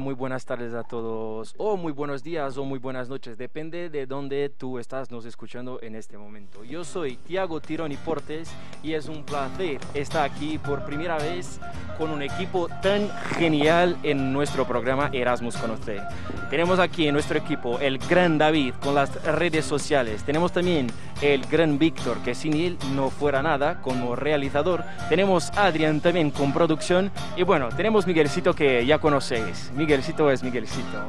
Muy buenas tardes a todos, o muy buenos días o muy buenas noches, depende de dónde tú estás nos escuchando en este momento. Yo soy Tiago Tironi Portes y es un placer estar aquí por primera vez con un equipo tan genial en nuestro programa Erasmus con usted. Tenemos aquí en nuestro equipo el gran David con las redes sociales, tenemos también el gran Víctor que sin él no fuera nada como realizador, tenemos Adrián también con producción y bueno, tenemos Miguelcito que ya conocéis. Miguelcito es Miguelcito.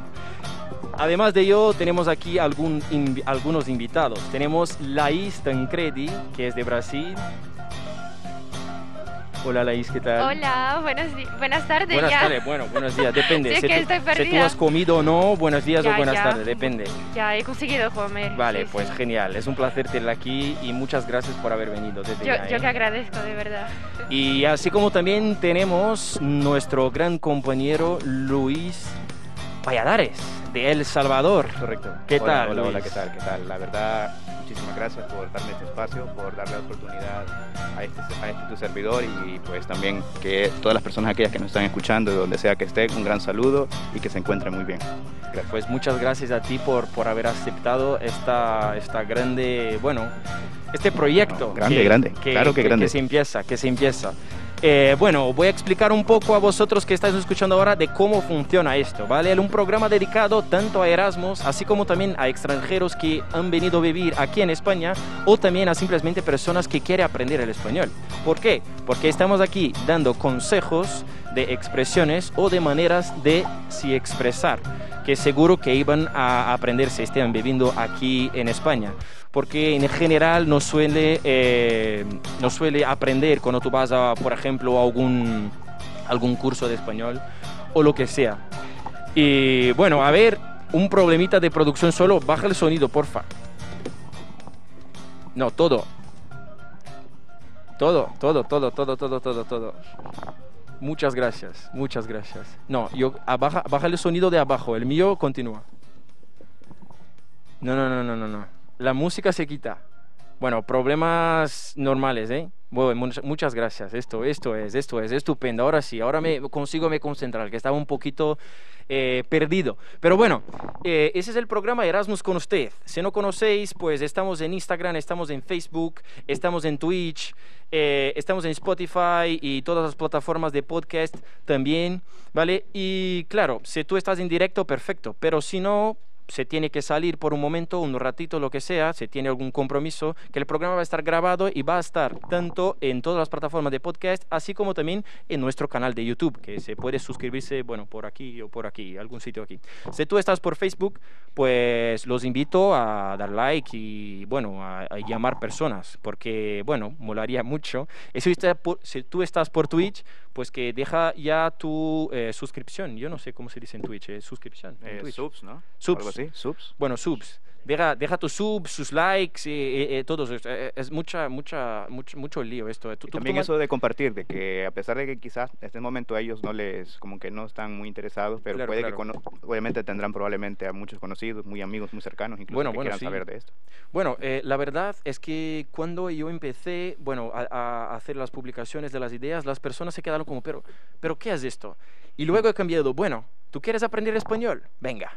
Además de ello, tenemos aquí algún, algunos invitados. Tenemos Laís Tancredi, que es de Brasil. Hola Laís, ¿qué tal? Hola, buenas, buenas tardes. Buenas ya. tardes, bueno, buenos días, depende. Sí, si, que tú, estoy si tú has comido o no, buenos días Ya, o buenas ya. tardes, depende. Ya he conseguido comer. Vale, sí, pues sí. genial, es un placer tenerla aquí y muchas gracias por haber venido desde Yo, ya, yo ¿eh? que agradezco, de verdad. Y así como también tenemos nuestro gran compañero Luis Valladares, de El Salvador. Correcto. ¿Qué Hola, tal, Hola, hola? ¿qué tal? ¿Qué tal? La verdad, muchísimas gracias por darme este espacio, por darle la oportunidad a este, a este tu servidor y pues también que todas las personas aquellas que nos están escuchando, de donde sea que estén, un gran saludo y que se encuentren muy bien. Gracias. Pues muchas gracias a ti por, por haber aceptado esta, esta grande, bueno, este proyecto. No, grande, grande, claro que grande. Que se empieza, que se empieza. Eh, bueno, voy a explicar un poco a vosotros que estáis escuchando ahora de cómo funciona esto, ¿vale? Un programa dedicado tanto a Erasmus, así como también a extranjeros que han venido a vivir aquí en España o también a simplemente personas que quieren aprender el español. ¿Por qué? Porque estamos aquí dando consejos de expresiones o de maneras de si expresar, que seguro que iban a aprender si estén viviendo aquí en España porque en general no suele, eh, no suele aprender cuando tú vas a, por ejemplo, a algún, algún curso de español o lo que sea. Y bueno, a ver, un problemita de producción solo, baja el sonido, porfa. No, todo. Todo, todo, todo, todo, todo, todo, todo. Muchas gracias, muchas gracias. No, yo, baja, baja el sonido de abajo, el mío continúa. No, no, no, no, no, no. La música se quita. Bueno, problemas normales, ¿eh? Bueno, much- muchas gracias. Esto, esto es, esto es estupendo. Ahora sí, ahora me consigo me concentrar, que estaba un poquito eh, perdido. Pero bueno, eh, ese es el programa Erasmus con usted. Si no conocéis, pues estamos en Instagram, estamos en Facebook, estamos en Twitch, eh, estamos en Spotify y todas las plataformas de podcast también, ¿vale? Y claro, si tú estás en directo, perfecto. Pero si no, se tiene que salir por un momento, un ratito, lo que sea, se tiene algún compromiso, que el programa va a estar grabado y va a estar tanto en todas las plataformas de podcast, así como también en nuestro canal de YouTube, que se puede suscribirse, bueno, por aquí o por aquí, algún sitio aquí. Si tú estás por Facebook, pues los invito a dar like y, bueno, a, a llamar personas, porque, bueno, molaría mucho. Y si, usted por- si tú estás por Twitch, pues que deja ya tu eh, suscripción. Yo no sé cómo se dice en Twitch, eh, suscripción. en Eh, Twitch. subs, ¿no? Subs. Así, subs. Bueno, subs. Deja, deja tus subs, sus likes, y, y- y todos. Es, eh, mucha, mucha, mucho, mucho lío esto. Tú- Y también tú- eso de compartir, de que a pesar de que quizás en este momento a ellos no les, como que no están muy interesados, pero Claro, puede claro. que obviamente tendrán probablemente a muchos conocidos, muy amigos, muy cercanos, incluso Bueno, que bueno, quieran sí. saber de esto. Bueno, eh, la verdad es que cuando yo empecé, bueno, a, a hacer las publicaciones de las ideas, las personas se quedaron como, pero, pero ¿qué es esto? Y luego he cambiado, bueno, ¿tú quieres aprender español? Venga.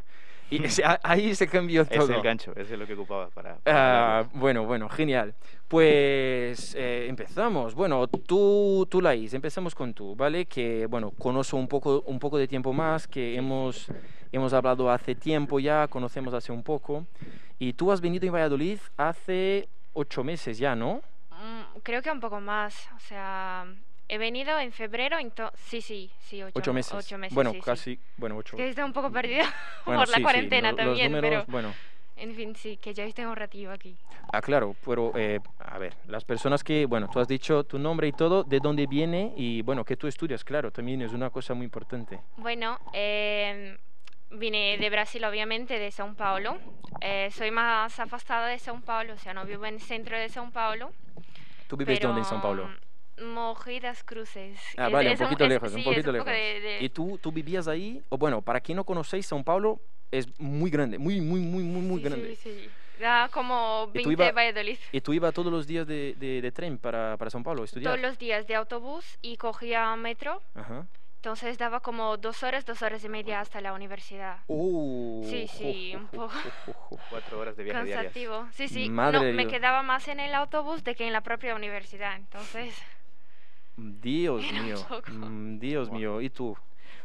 Y ese- ahí se cambió todo. Es el gancho, ese es lo que ocupaba para... para Ah, bueno, bueno, genial. Pues eh, empezamos. Bueno, tú, tú, Laís, empezamos con tú, ¿vale? Que, bueno, conozco un poco, un poco de tiempo más, que hemos, hemos hablado hace tiempo ya, conocemos hace un poco. Y tú has venido en Valladolid hace ocho meses ya, ¿no? Mm, creo que un poco más. O sea, he venido en febrero, ento- sí, sí, sí, ocho, Ocho meses. ocho meses, bueno, sí, sí. casi, bueno, ocho. Que estoy un poco perdida Bueno, por la sí, cuarentena lo- los también, números, pero bueno. en fin, sí, que ya estoy un ratito aquí. Ah, claro, pero eh, a ver, las personas que, bueno, tú has dicho tu nombre y todo, de dónde viene y, bueno, que tú estudias, claro, también es una cosa muy importante. Bueno, em, vine de Brasil, obviamente, de São Paulo. Eh, soy más afastada de São Paulo, o sea, no vivo en el centro de São Paulo. ¿Tú vives dónde en São Paulo? Pero, mm, Mogi das Cruces. Ah, Es- vale, un es poquito es- lejos, un sí, es poquito poco lejos. de- de- ¿Y tú, tú vivías ahí? O bueno, para quien no conocéis, São Paulo es muy grande, muy, muy, muy, muy, muy sí, grande. Sí, sí. Da como ¿Y tú 20 iba- Valladolid. ¿Y tú ibas todos los días de, de, de tren para, para São Paulo a estudiar? Todos los días de autobús y cogía metro Ajá. Entonces daba como dos horas, dos horas y media hasta la universidad. Uh, Sí, sí, un poco. Cuatro horas de viaje diarias. Cansativo. Sí, sí. Madre no, me quedaba más en el autobús de que en la propia universidad. Entonces, Dios Era mío, mm, Dios Wow. mío. ¿Y tú?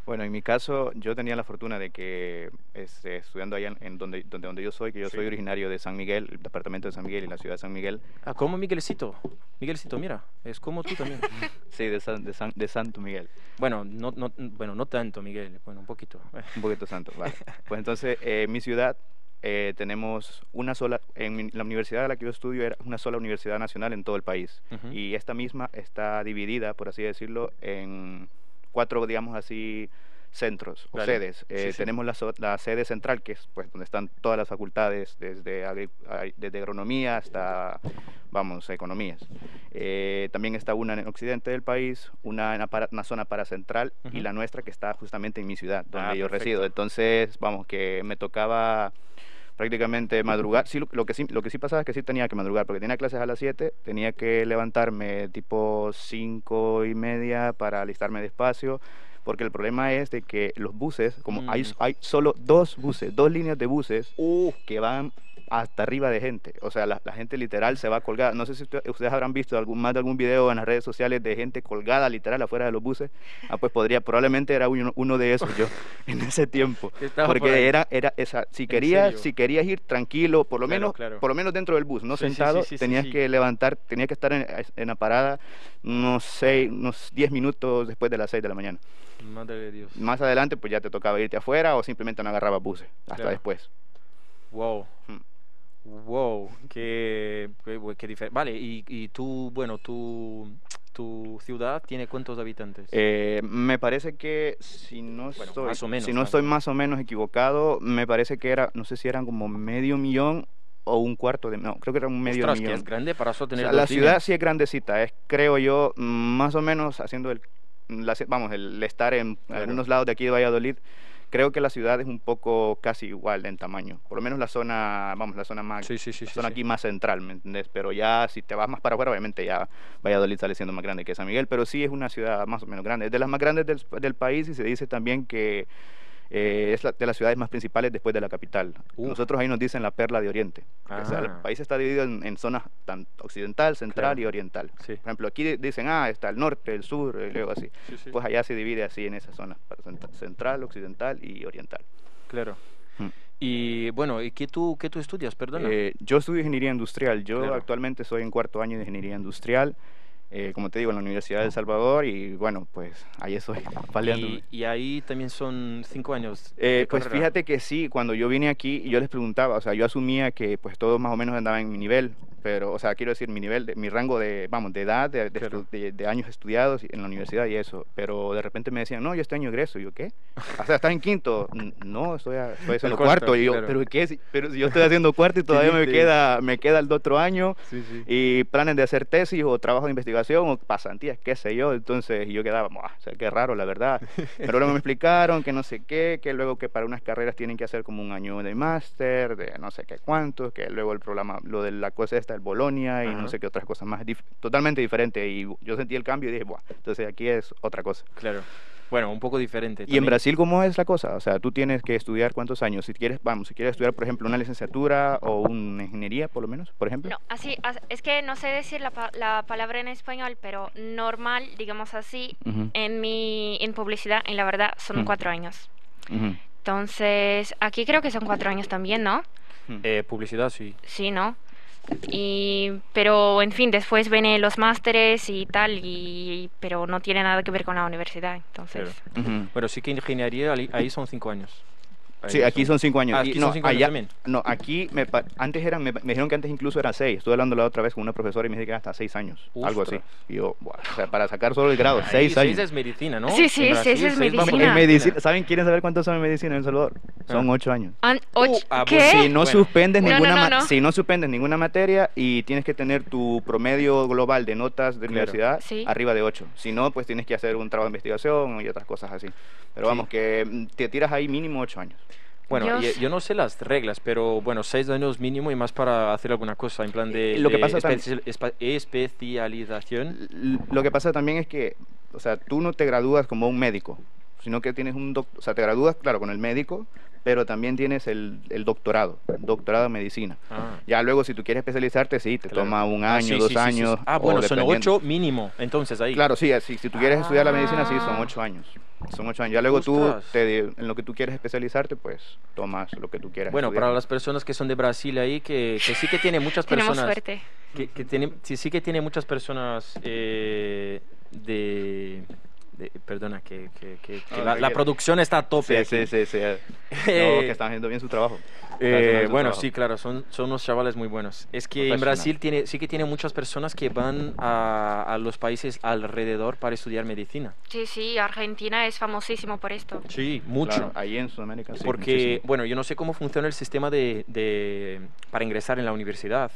Bueno, en mi caso, yo tenía la fortuna de que este, estudiando allá en, en donde, donde, donde yo soy, que yo Sí. soy originario de San Miguel, el departamento de San Miguel y la ciudad de San Miguel. Ah, como Miguelcito. Miguelcito, mira, es como tú también. Sí, de, San- de, San- de Santo Miguel. bueno, no, no, bueno, no tanto, Miguel. Bueno, un poquito. Un poquito santo, vale. Pues entonces, eh, mi ciudad eh, tenemos una sola, en la universidad a la que yo estudio era una sola universidad nacional en todo el país. Ujú. Y esta misma está dividida, por así decirlo, en cuatro, digamos así, centros o Vale. sedes. Eh, Sí, sí. Tenemos la, la sede central, que es pues donde están todas las facultades, desde, agri- desde agronomía hasta, vamos, economías. Eh, también está una en el occidente del país, una en para- una zona paracentral y Ujú. la nuestra que está justamente en mi ciudad, donde Ah, yo resido. perfecto. Entonces, vamos, que me tocaba prácticamente madrugar. Sí, lo, que sí, lo que sí pasaba es que sí tenía que madrugar, porque tenía clases a las 7, tenía que levantarme tipo 5 y media para alistarme despacio, porque el problema es de que los buses, como hay, Mm. hay solo dos buses, dos líneas de buses Uh, que van hasta arriba de gente. O sea, la, la gente literal se va colgada. No sé si usted- ustedes habrán visto algún, más de algún video en las redes sociales de gente colgada literal afuera de los buses. Ah, pues podría, probablemente era uno, uno de esos yo en ese tiempo. por. Porque era, era esa, si querías, si querías ir tranquilo, por lo Claro, menos, claro. por lo menos dentro del bus, no Sí, sentado, sí, sí, tenías que levantar, tenías que estar en, en la parada unos seis, unos 10 minutos después de las 6 de la mañana. Madre de Dios. Más adelante, pues ya te tocaba irte afuera o simplemente no agarrabas buses hasta Claro. después. Wow. Wow, qué, qué, qué diferente. Vale, y, y tú, bueno, tu, tu ciudad tiene cuántos habitantes? Eh, me parece que si no Bueno, estoy, más o menos, si no estoy o más o menos equivocado, me parece que era, no sé si eran como medio millón o un cuarto de, no, creo que era un medio Ostras, que millón. es grande para solo O tener sea, dos la ciudad líneas. sí es grandecita, es creo yo más o menos haciendo el, la vamos, el estar en Claro. algunos lados de aquí de Valladolid. Creo que la ciudad es un poco casi igual en tamaño, por lo menos la zona, vamos, la zona más, Sí, sí, sí. la zona aquí más central, ¿me entendés? Pero ya si te vas más para afuera, obviamente ya Valladolid sale siendo más grande que San Miguel, pero sí es una ciudad más o menos grande. Es de las más grandes del, del país y se dice también que eh, es la- de las ciudades más principales después de la capital. Uf. Nosotros ahí nos dicen la perla de Oriente. O sea, el Ah. país está dividido en, en zonas tanto occidental, central Claro. y oriental. Sí. Por ejemplo, aquí di- dicen, ah, está el norte, el sur, y luego así. Sí, sí. Pues allá se divide así en esas zonas, central, occidental y oriental. Claro. Mm. Y bueno, ¿y qué tú, qué tú estudias? Perdona. Eh, yo estudio ingeniería industrial. Yo Claro. actualmente soy en cuarto año de ingeniería industrial. Eh, como te digo, en la Universidad de El Salvador y bueno, pues ahí estoy peleando. y, y ahí también son cinco años. Eh, pues carrera. fíjate que sí, cuando yo vine aquí yo les preguntaba, o sea, yo asumía que pues todos más o menos andaban en mi nivel, pero, o sea, quiero decir, mi nivel, de, mi rango de, vamos, de edad, de, de Claro. de- de años estudiados en la universidad y eso, pero de repente me decían, no, yo este año egreso, y yo, ¿qué? O sea, ¿estás en quinto? "N- No, estoy, a- estoy haciendo cuarto, cuarto, y yo, claro. ¿pero qué? Si- Pero si yo estoy haciendo cuarto y todavía me dices? queda, me queda el otro año, Sí, sí. y planes de hacer tesis o trabajo de investigación o pasantías, qué sé yo. Entonces yo quedaba, "Buah, o sea, qué raro, la verdad. Pero luego me explicaron que no sé qué, que luego que para unas carreras tienen que hacer como un año de máster, de no sé qué cuántos, que luego el programa, lo de la cosa esta, el Bolonia y Ajá. no sé qué otras cosas más, dif- totalmente diferente. Y yo sentí el cambio y dije, Buah, entonces aquí es otra cosa. Claro. Bueno, un poco diferente. ¿Y en. Brasil cómo es la cosa? O sea, tú tienes que estudiar cuántos años. Si quieres, vamos, si quieres estudiar, por ejemplo, una licenciatura o una ingeniería, por lo menos, por ejemplo. no, así, as- es que no sé decir la, pa- la palabra en español, pero normal, digamos así, en mi en publicidad, en la verdad, son cuatro años. Entonces, aquí creo que son cuatro años también, ¿no? Eh, publicidad, sí. Sí, ¿no? Y, pero, en fin, después vienen los másteres y tal, y, pero no tiene nada que ver con la universidad, entonces... Ujú. Bueno, sí que ingeniería ahí son cinco años. Sí, aquí son cinco años. Ah, Y aquí no, son cinco años allá- también. No, aquí me, antes eran, me, me dijeron que antes incluso eran seis. Estuve hablando la otra vez con una profesora y me dijo que era hasta seis años, algo así. Y yo, buah, o sea, para sacar solo el grado, Ahí seis años. es medicina, ¿no? Sí, sí, Brasil, ese es seis medicina. Medicina, ¿saben? ¿Quieren saber cuántos son en medicina en El Salvador? Son Ah. ocho años. An- och- ah, ¿Qué? pues Si no Bueno. suspendes No, no, ninguna, no, no. si no suspendes ninguna materia y tienes que tener tu promedio global de notas de Claro. universidad Sí. arriba de 8. Si no, pues tienes que hacer un trabajo de investigación y otras cosas así. Pero Sí. vamos, que mm, te tiras ahí mínimo ocho años. Bueno, Yo s- yo, no sé las reglas, pero bueno, seis años mínimo y más para hacer alguna cosa, en plan de, Lo que de pasa espa- especialización. Lo que pasa también es que, o sea, tú no te gradúas como un médico, sino que tienes un doctor, o sea, te gradúas, claro, con el médico, pero también tienes el, el doctorado, doctorado en medicina. Ah. Ya luego, si tú quieres especializarte, sí, te Claro. toma un Ah, año, sí, dos sí, sí, sí, sí. años. Ah, o bueno, son dependiendo. ocho mínimo, entonces ahí. Claro, sí, así, si tú quieres estudiar la medicina, sí, son Ah. ocho años. Son ocho años. Ya luego tú, te, en lo que tú quieres especializarte, pues tomas lo que tú quieras. Bueno, estudiar. para las personas que son de Brasil ahí, que, que sí que tiene muchas Tenemos personas. suerte. Que, que tiene, sí, sí que tiene muchas personas eh, de, de- Perdona, que, que- que- que No, la, producción está a tope. Sí, aquí. sí, sí, sí. No, que están haciendo bien su trabajo. Eh, bueno, sí, claro, son, son unos chavales muy buenos. Es que en. Brasil tiene, sí que tiene muchas personas que van a, a los países alrededor para estudiar medicina. Sí, sí, Argentina es famosísimo por esto. Sí, mucho. Claro, ahí en Sudamérica sí. Porque, muchísimo. bueno, yo no sé cómo funciona el sistema de, de- para ingresar en la universidad.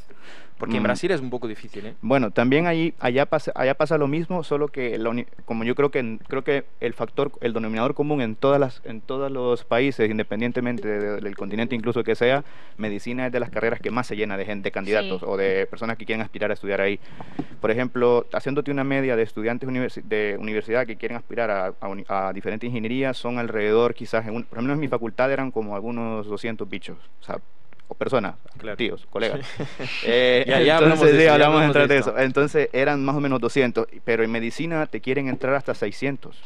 Porque en Mm. Brasil es un poco difícil, ¿eh? Bueno, también ahí, allá, pasa, allá pasa lo mismo, solo que la uni- como yo creo que creo que el factor, el denominador común en todas las, en todos los países, independientemente de- del continente incluso que sea, medicina es de las carreras que más se llena de gente, de candidatos Sí. o de personas que quieren aspirar a estudiar ahí. Por ejemplo, haciéndote una media de estudiantes universi- de universidad que quieren aspirar a, a a diferentes ingenierías, son alrededor quizás, en un- por ejemplo en mi facultad eran como algunos 200 bichos, o sea, personas, Claro. tíos, colegas. Eh, Ya- ya hablamos entonces, de eso, ya hablamos hablamos de entrar de eso. Entonces eran más o menos 200, pero en medicina te quieren entrar hasta 600.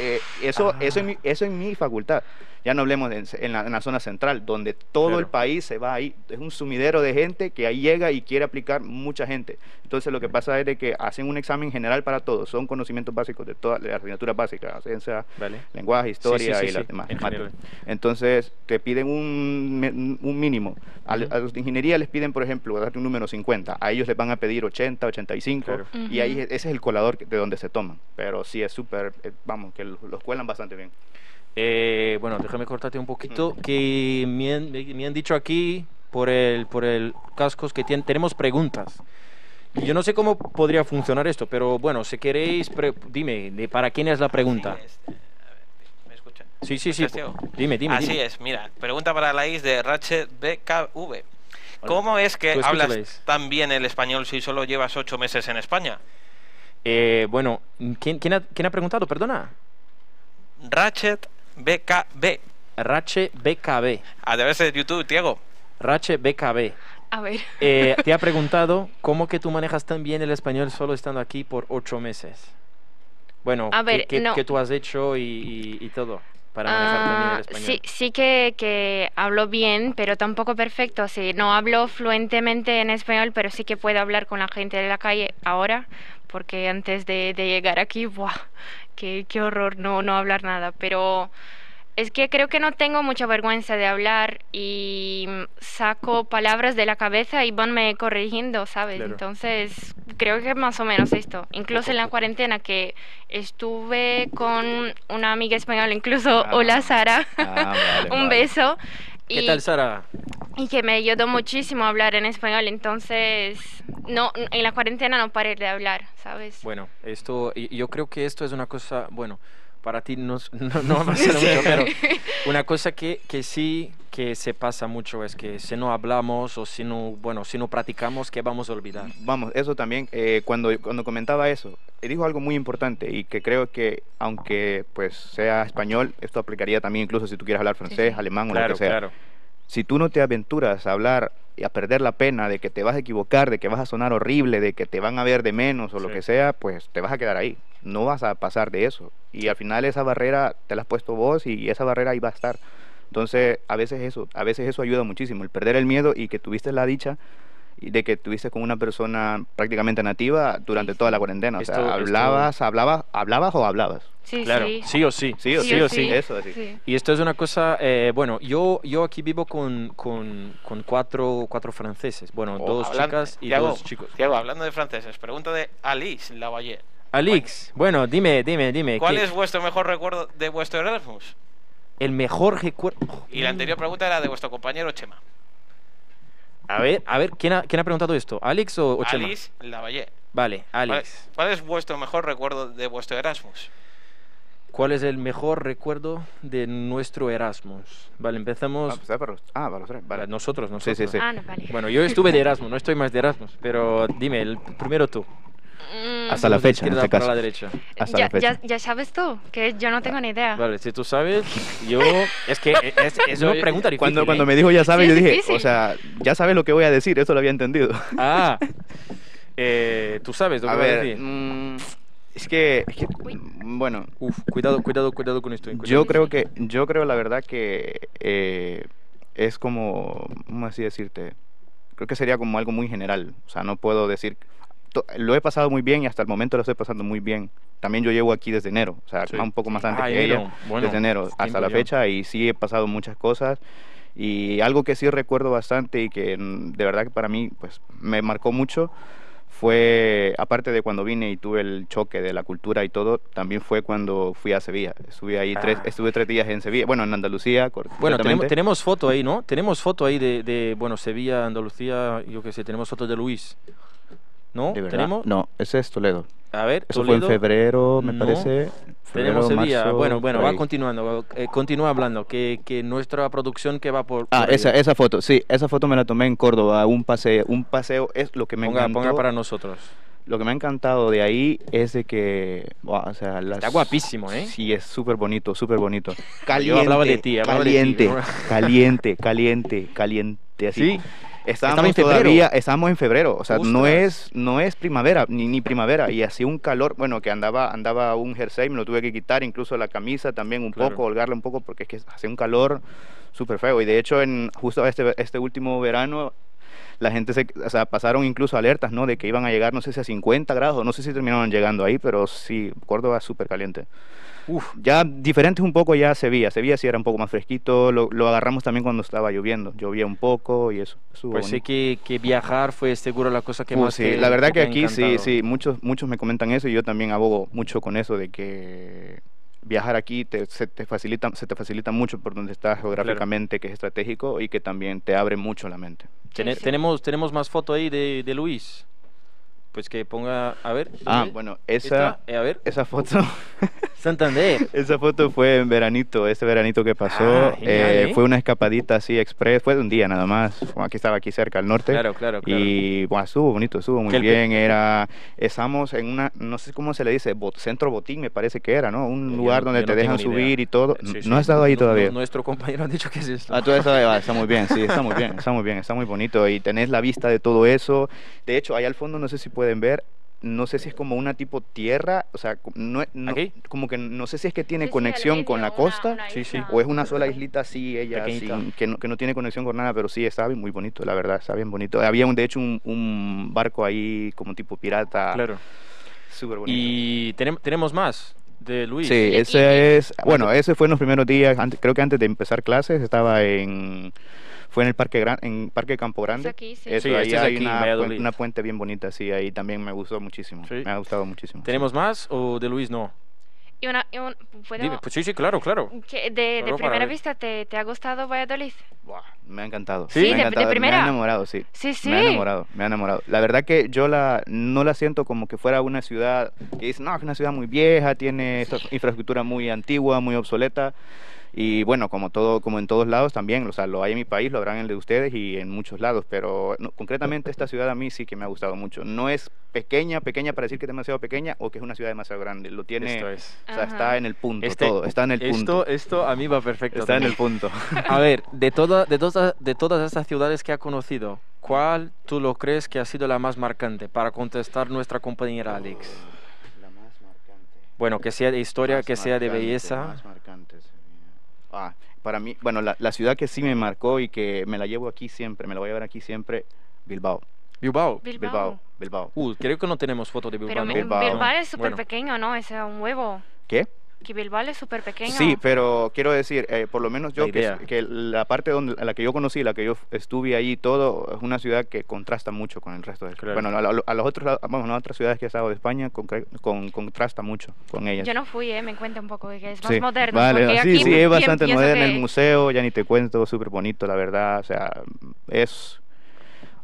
Eh, eso, Ah. eso, en mi, eso en mi facultad. Ya no hablemos de en, la, en la zona central, donde todo el país se va ahí. Es un sumidero de gente que ahí llega y quiere aplicar mucha gente. Entonces lo que pasa es de que hacen un examen general para todos. Son conocimientos básicos de todas las asignaturas básicas, ciencia, ¿Vale? lenguaje, historia sí, sí, y las sí, demás. en. Entonces te piden un, mínimo. A, los de ingeniería les piden, por ejemplo, darte un número 50. A ellos les van a pedir 80, 85. Claro. Y ahí ese es el colador de donde se toman. Pero sí es súper, eh, vamos, que los, los cuelan bastante bien. Eh, bueno, déjame cortarte un poquito. Que me han, me- me han dicho aquí por el, por el cascos que tien- tenemos preguntas. Yo no sé cómo podría funcionar esto, pero bueno, si queréis, pre- dime, de ¿para quién es la pregunta? Sí, este. Sí, sí. Dime, dime. Así dime. es, mira, pregunta para la is de Ratchet BKV. ¿Cómo es que hablas tan bien el español si solo llevas ocho meses en España? Eh, bueno, ¿quién, quién ha, quién ha preguntado? Perdona. Ratchet BKB. Rache BKB. A través de YouTube, Diego. Rache BKB. A ver. Eh, te ha preguntado cómo que tú manejas tan bien el español solo estando aquí por ocho meses. Bueno, A ¿qué- ver, qué, no. qué tú has hecho y, y- y todo para manejar tan bien el Ah, español? sí, sí que, que hablo bien, pero tampoco perfecto. Sí, no hablo fluentemente en español, pero sí que puedo hablar con la gente de la calle ahora, porque antes de, de llegar aquí, ¡buah! Qué, qué horror no, no hablar nada. Pero es que creo que no tengo mucha vergüenza de hablar y saco palabras de la cabeza y vanme corrigiendo, ¿sabes? Claro. Entonces, creo que más o menos esto. Incluso en la cuarentena que estuve con una amiga española, incluso, Ah. hola Sara, Ah, vale, un vale. beso. ¿Qué y, tal, Sara? y que me ayudó muchísimo a hablar en español, entonces no en la cuarentena no paré de hablar, ¿sabes? Bueno, esto, y- yo creo que esto es una cosa, bueno, para ti no, es- no, no va a ser mucho, pero una cosa que, que sí que se pasa mucho es que si no hablamos o si no, bueno, si no practicamos, ¿qué vamos a olvidar? Vamos, eso también, eh, cuando, cuando comentaba eso, eh, dijo algo muy importante y que creo que aunque pues sea español, esto aplicaría también incluso si tú quieres hablar francés, sí. alemán o lo Claro, que sea. claro. Si tú no te aventuras a hablar y a perder la pena de que te vas a equivocar, de que vas a sonar horrible, de que te van a ver de menos o lo Sí. que sea, pues te vas a quedar ahí. No vas a pasar de eso. Y al final esa barrera te la has puesto vos y esa barrera ahí va a estar. Entonces, a veces eso, a veces eso ayuda muchísimo, el perder el miedo y que tuviste la dicha y de que estuviste con una persona prácticamente nativa durante toda la cuarentena. O sea, esto- hablabas, hablabas, hablabas o hablabas. Sí, Claro, sí. sí o sí. Sí o sí, sí o sí. Eso, así. Sí. Y esto es una cosa, eh, bueno, yo, yo aquí vivo con, con, con cuatro, cuatro franceses, bueno, Oh, dos hablan- chicas y Tiago, dos chicos. Tiago, hablando de franceses, pregunta de Alice Lavalle. Alix, bueno, dime, dime, dime. ¿Cuál ¿qué- es vuestro mejor recuerdo de vuestro Erasmus? el mejor recuerdo? Y la anterior pregunta era de vuestro compañero Chema. A ver, a ver, ¿quién ha, quién ha preguntado esto? ¿Alex o, o Chema? Alice Lavalle. Vale, ¿Cuál, Alex. cuál es vuestro mejor recuerdo de vuestro Erasmus? ¿Cuál es el mejor recuerdo de nuestro Erasmus? Vale, empezamos. Ah, pues, ah, para los- ah, para los tres, vale. Vale, nosotros, Sí, nosotros. sí, sí. Ah, no, vale. Bueno, yo estuve de Erasmus, no estoy más de Erasmus, pero dime, el primero tú. Mm, Hasta la fecha, en este caso. la derecha. Hasta ya, la fecha. ya, ya sabes tú, que yo no tengo ni idea. Vale, si tú sabes, yo... Es que es, es una pregunta difícil. Cuando, ¿eh? cuando me dijo ya sabes, Sí, yo dije, difícil. o sea, ya sabes lo que voy a decir, eso lo había entendido. Ah, eh, tú sabes lo que A voy a ver, decir. mm, es que, es que, Uy. mm, bueno, Uf, cuidado, cuidado, cuidado con esto. cuidado. yo creo que, yo creo la verdad que eh, es como, ¿cómo así decirte? Creo que sería como algo muy general, o sea, no puedo decir, lo he pasado muy bien y hasta el momento lo estoy pasando muy bien. También yo llevo aquí desde enero, o sea, Sí. un poco más antes Ah, que enero, ella, bueno, desde enero hasta la ya. fecha y sí he pasado muchas cosas. Y algo que sí recuerdo bastante y que mm, de verdad que para mí pues me marcó mucho fue, aparte de cuando vine y tuve el choque de la cultura y todo, también fue cuando fui a Sevilla. Estuve ahí tres, Ah. estuve tres días en Sevilla, bueno, en Andalucía. Bueno, tenemos, tenemos foto ahí, ¿no? Tenemos foto ahí de, de, bueno, Sevilla, Andalucía, yo qué sé, tenemos foto de Luis. ¿No? ¿De verdad? ¿Tenemos? No, ese es Toledo. A ver, Eso fue en febrero, me No. parece. Febrero, Tenemos Sevilla. marzo, bueno, bueno, va continuando. eh, continúa hablando. Que, que nuestra producción que va por. Ah, por esa, esa foto, sí, esa foto me la tomé en Córdoba, un paseo, un paseo es lo que me ponga, encantó. ponga para nosotros. Lo que me ha encantado de ahí es de que, buah, o sea, las- Está guapísimo, ¿eh? Sí, es súper bonito, súper bonito. Yo Caliente, hablaba de ti, hablaba de ti, caliente, ¿no? caliente, caliente, caliente, así. Sí. Estábamos Estaba en febrero. todavía, estábamos en febrero, o sea, no es, no es primavera, ni, ni primavera, y hacía un calor, bueno, que andaba, andaba un jersey, me lo tuve que quitar, incluso la camisa también un Claro. poco, holgarla un poco, porque es que hacía un calor súper feo, y de hecho, en, justo este, este último verano, la gente se, o sea, pasaron incluso alertas, ¿no? De que iban a llegar, no sé si a 50 grados, no sé si terminaron llegando ahí, pero sí, Córdoba es súper caliente. Uf, Ya diferentes un poco ya Sevilla, Sevilla sí era un poco más fresquito, lo, lo agarramos también cuando estaba lloviendo, llovía un poco y eso. estuvo pues sé bonito. que, que viajar fue seguro la cosa que Uh, más. sí, te- la verdad que aquí sí, encantado. sí, muchos, muchos me comentan eso y yo también abogo mucho con eso de que viajar aquí te, se, te facilita, se te facilita mucho por donde estás geográficamente, que es estratégico y que también te abre mucho la mente. Sí, sí. Tenemos, tenemos más foto ahí de, de Luis. Pues que ponga. A ver. Ah, ¿dónde? bueno, esa, Eh, a ver. esa foto... Santander. Esa foto fue en veranito, ese veranito que pasó. Ah, genial, eh, ¿eh? Fue una escapadita así express, fue de un día nada más. Aquí estaba aquí cerca al norte. Claro, claro, claro. Y bueno, estuvo bonito, estuvo muy el pe- bien. Era, estamos en una, no sé cómo se le dice, bot- centro botín me parece que era, ¿no? Un Yo lugar no- donde te no dejan idea. subir y todo. Sí, sí. No he estado ahí Nu- todavía. nu- nuestro compañero ha dicho que es esto. Ah, eso ah, está muy bien, sí, está muy bien, está muy bien, está muy bonito. Y tenés la vista de todo eso. De hecho, ahí al fondo, no sé si pueden ver, no sé si es como una tipo tierra, o sea, no, es- no- como que no sé si es que tiene Sí, conexión con la una- costa. una Sí, sí. O es una sola islita así, ella, sin- que, no, que no tiene conexión con nada, pero sí, está bien, muy bonito, la verdad, está bien bonito. Había, un, de hecho, un, un barco ahí como tipo pirata, Claro. súper bonito. Y tenem- tenemos más de Luis. Sí, ese es, bueno, ese fue en los primeros días, antes- creo que antes de empezar clases, estaba en, fue en el Parque Gran, en Parque Campo Grande. aquí, sí. Eso, Sí, ahí este es hay aquí, una, puen- una puente bien bonita, sí, ahí también me gustó muchísimo, Sí. me ha gustado muchísimo. sí. ¿Tenemos más o de Luis no? Y una, y un- ¿puedo- Dime, pues sí, sí, claro, claro. que de, de primera vista, ¿te, ¿te ha gustado Valladolid? Buah, me ha encantado. Sí, me de- ha de encantado, Me primera. ha enamorado, sí. Sí, sí. Me ha enamorado, me ha enamorado. La verdad que yo la no la siento como que fuera una ciudad que dice, no, es una ciudad muy vieja, tiene esta infraestructura muy antigua, muy obsoleta. Y bueno, como todo, como en todos lados también, o sea, lo hay en mi país, lo habrán en el de ustedes y en muchos lados, pero no, concretamente esta ciudad a mí sí que me ha gustado mucho. No es pequeña, pequeña para decir que es demasiado pequeña o que es una ciudad demasiado grande. Lo tiene, Esto es. o sea, Ajá. está en el punto Este- todo, está en el punto. Esto, esto a mí va perfecto. Está en el punto. A ver, de, toda, de, toda- de todas estas ciudades que ha conocido, ¿cuál tú lo crees que ha sido la más marcante para contestar nuestra compañera Alex? La más marcante. Bueno, que sea de historia, Más que sea de belleza. más. Ah, para mí, bueno, la, la ciudad que sí me marcó y que me la llevo aquí siempre, me la voy a llevar aquí siempre, Bilbao. Bilbao. Bilbao. Bilbao, Bilbao. Uh, creo que no tenemos foto de Bilbao. Pero Bilbao. Bilbao es súper Bueno. pequeño, ¿no? Es un huevo. ¿Qué? Que Bilbao es súper pequeño. Sí, pero quiero decir, eh, por lo menos yo, La que, que la parte donde, a la que yo conocí, la que yo estuve ahí y todo, es una ciudad que contrasta mucho con el resto de Claro. Bueno, a, la- a los otros, lados- vamos, a las otras ciudades que he estado de España, concre- con, contrasta mucho con ellas. Yo no fui, ¿eh? Me cuenta un poco que es más Sí, moderno. Vale, sí, aquí sí, es bastante moderno el que- museo, ya ni te cuento, súper bonito, la verdad, o sea, es...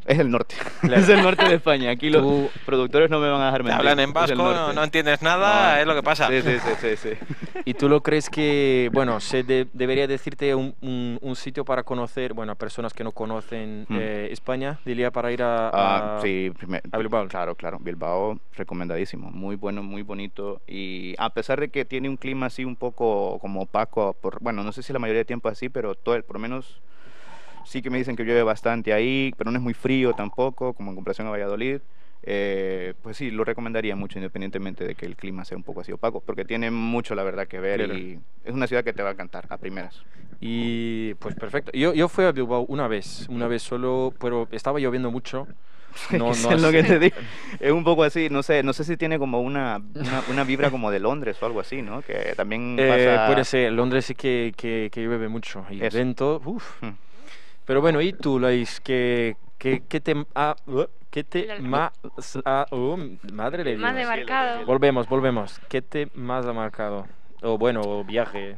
Es el norte. Claro. es el norte de España. Aquí los Tú- productores no me van a dejar mentir. hablan en Es vasco, no, entiendes nada, No. es lo que pasa. Sí, sí, sí, sí, sí. ¿Y tú lo crees que, bueno, se de- debería decirte un, un- un sitio para conocer, bueno, a personas que no conocen Mm. eh, España, diría para ir a... Ah, a- sí, primer- a Bilbao. Claro, claro. Bilbao, recomendadísimo. Muy bueno, muy bonito. Y a pesar de que tiene un clima así un poco como opaco, por, bueno, no sé si la mayoría de tiempo así, pero todo, el- por lo menos sí que me dicen que llueve bastante ahí, pero no es muy frío tampoco, como en comparación a Valladolid. Eh, pues sí, lo recomendaría mucho independientemente de que el clima sea un poco así opaco, porque tiene mucho, la verdad, que ver Claro. y es una ciudad que te va a encantar a primeras. Y pues perfecto. Yo, yo fui a Bilbao una vez, una vez solo, pero estaba lloviendo mucho. No, no es lo que te digo. Es un poco así, no sé, no sé si tiene como una, una, una vibra como de Londres o algo así, ¿no? Que también Eh, pasa... puede ser, Londres sí que, que, que llueve mucho. Y Eso. vento, uff. Hmm. Pero bueno, ¿y tú, Lais? ¿Qué, qué, qué te, ha- uh, qué te La- más... ha- madre de Más Dios. de marcado. Volvemos, volvemos. ¿Qué te más ha marcado? O bueno, o viaje.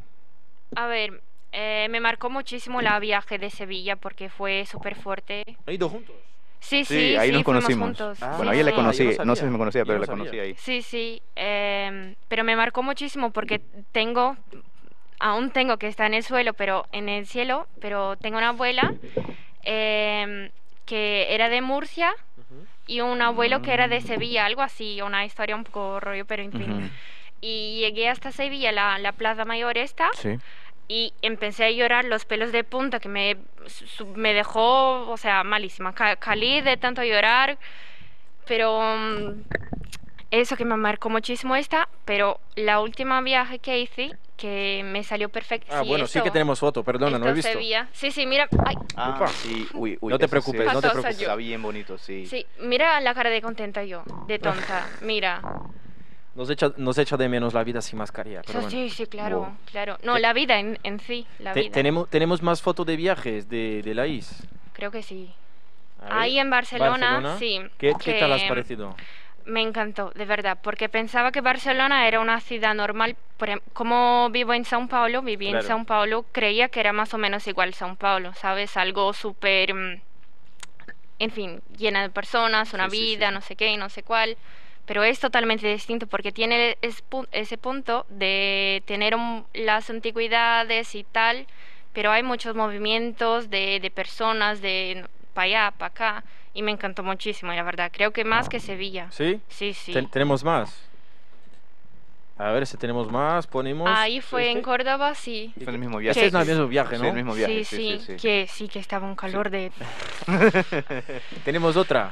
A ver, eh, me marcó muchísimo la viaje de Sevilla porque fue súper fuerte. ¿Han ido juntos? Sí, Sí, sí, ahí sí, nos conocimos. juntos. Ah, Bueno, sí, ahí le conocí, yo no sé si me conocía, pero le conocí ahí. Sí, sí, em, pero me marcó muchísimo porque tengo, aún tengo que está en el suelo, pero en el cielo, pero tengo una abuela em, que era de Murcia y un abuelo que era de Sevilla, algo así, una historia un poco rollo, pero en fin. Ujú. Y llegué hasta Sevilla, la, la Plaza Mayor esta, Sí. y empecé a llorar los pelos de punta que me, su- me dejó, o sea, malísima. Ca- Calí de tanto llorar, pero mm, eso que me marcó muchísimo esta, pero la última viaje que hice, que me salió perfecto. Ah, bueno, sí que tenemos foto, perdona, no he visto. Sevilla. Sí, sí, mira, ay, Ah, sí, uy, uy, No te preocupes, sí, no te preocupes. Está bien bonito, sí. sí, mira la cara de contenta yo, de tonta, mira. Nos echa, nos echa de menos la vida sin mascarilla. Pero Sí, bueno. sí, sí, claro, Wow. claro. No, Te- la vida en, en sí, la Te- vida. tenemos, tenemos más fotos de viajes de, de la IS. Creo que sí. Ahí en Barcelona, Barcelona. sí. ¿Qué, qué tal has que- parecido? Me encantó, de verdad, porque pensaba que Barcelona era una ciudad normal. Em- como vivo en São Paulo, viví Claro. en São Paulo, creía que era más o menos igual São Paulo, ¿sabes? Algo súper, mm, en fin, llena de personas, una Sí, sí, sí, vida, sí. no sé qué, y no sé cuál. Pero es totalmente distinto porque tiene ese punto de tener las antigüedades y tal, pero hay muchos movimientos de, de personas de para allá, para acá, y me encantó muchísimo, la verdad. Creo que más que Sevilla. ¿Sí? Sí, sí. Ten- ¿Tenemos más? A ver si tenemos más. Ponemos. Ahí fue en este. Córdoba, sí. Fue el mismo viaje. Este es el mismo viaje, Sí, ¿no? el mismo viaje. sí, sí, sí, sí. que sí que estaba un calor de... Tenemos otra.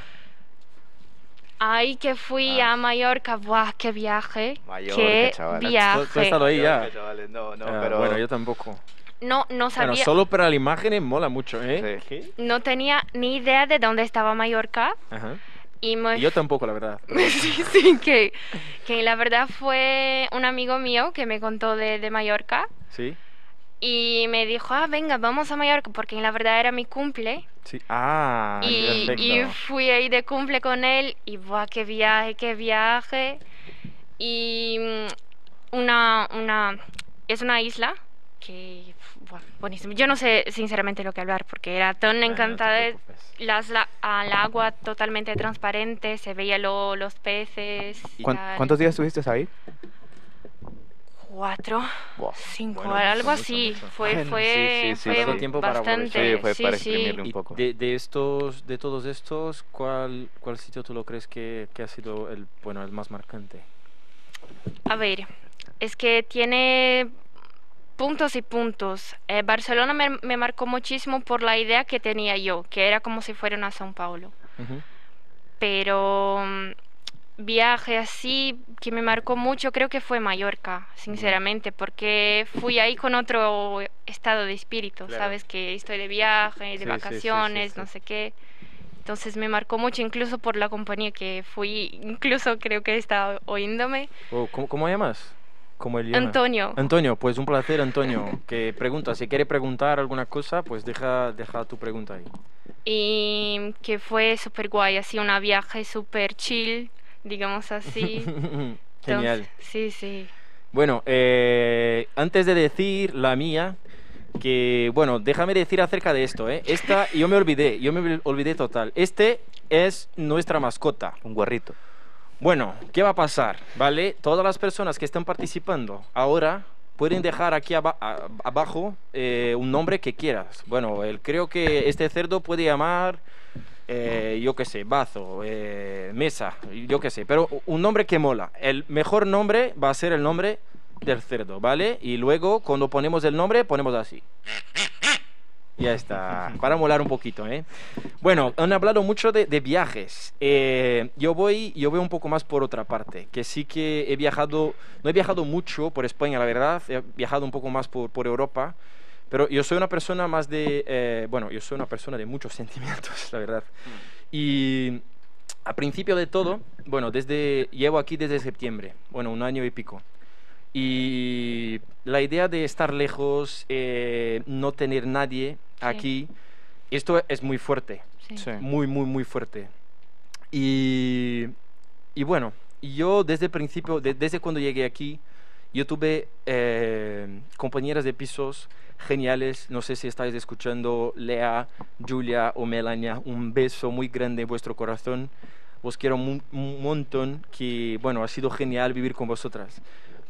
Ahí que fui Ah. a Mallorca, ¡buah, qué viaje! Mallorca, ¡Qué chaval. Tú- tú has viaje! estado ahí ya. Mallorca, chavales, No, no, Ah, pero... Bueno, yo tampoco. No, no Bueno, sabía, solo para la imagen mola mucho, ¿eh? No tenía ni idea de dónde estaba Mallorca Ajá. y me... Y yo tampoco, la verdad. sí, sí, que, que la verdad fue un amigo mío que me contó de, de Mallorca ¿Sí? y me dijo, ah, venga, vamos a Mallorca, porque la verdad era mi cumple. Sí. Ah, y, y fui ahí de cumple con él y ¡buah, qué viaje, qué viaje! Y mm, una, una, es una isla que, ¡buah, buenísimo. Yo no sé sinceramente lo que hablar porque era tan no te encantada. las, la, al agua totalmente transparente, se veía lo- los peces. y ¿Cuán-. ¿Cuántos días estuviste ahí? Cuatro, Buah. cinco, Bueno, algo mucho, así. mucho. Fue, fue, sí, sí, sí, fue tiempo para bastante. Sí, fue para exprimirle un poco. de, de estos, de todos estos, ¿cuál, cuál sitio tú lo crees que, que ha sido el, bueno, el más marcante? A ver, es que tiene puntos y puntos. Eh, Barcelona me, me marcó muchísimo por la idea que tenía yo, que era como si fuera una São Paulo. Pero mm, viaje así que me marcó mucho creo que fue Mallorca, sinceramente, porque fui ahí con otro estado de espíritu, Claro. sabes que estoy de viaje, de Sí, sí, vacaciones, sí. no sé qué. Entonces me marcó mucho, incluso por la compañía que fui, incluso creo que está oyéndome. Oh, ¿cómo, ¿Cómo llamas? Antonio, Antonio, pues un placer, Antonio. Que pregunta, si quiere preguntar alguna cosa, pues deja, deja tu pregunta ahí. y que fue súper guay, así una viaje súper chill, digamos así. Genial. Entonces, sí, sí. Bueno, eh, antes de decir la mía, que, bueno, déjame decir acerca de esto, ¿eh? Esta, yo me olvidé, yo me olvidé total. Este es nuestra mascota. Un guarrito. Bueno, ¿qué va a pasar? ¿Vale? Todas las personas que están participando ahora pueden dejar aquí abajo eh, un nombre que quieras. Bueno, el, creo que este cerdo puede llamar, eh, yo qué sé, Bazo, eh, Mesa, yo qué sé, pero un nombre que mola. El mejor nombre va a ser el nombre del cerdo, ¿vale? Y luego cuando ponemos el nombre ponemos así. Ya está, para molar un poquito, ¿eh? Bueno, han hablado mucho de, de viajes. Eh, yo voy, yo voy un poco más por otra parte, que sí que he viajado, no he viajado mucho por España, la verdad, he viajado un poco más por, por Europa, pero yo soy una persona más de, eh, bueno, yo soy una persona de muchos sentimientos, la verdad. Y a principio de todo, bueno, desde, llevo aquí desde septiembre, bueno, un año y pico. Y la idea de estar lejos, eh, no tener nadie aquí, esto es muy fuerte, Sí. Sí. muy, muy, muy fuerte. Y, y bueno, yo desde el principio, de- desde cuando llegué aquí, yo tuve eh, compañeras de pisos geniales. No sé si estáis escuchando, Lea, Julia o Melania, un beso muy grande en vuestro corazón. Os quiero un montón, que bueno, ha sido genial vivir con vosotras.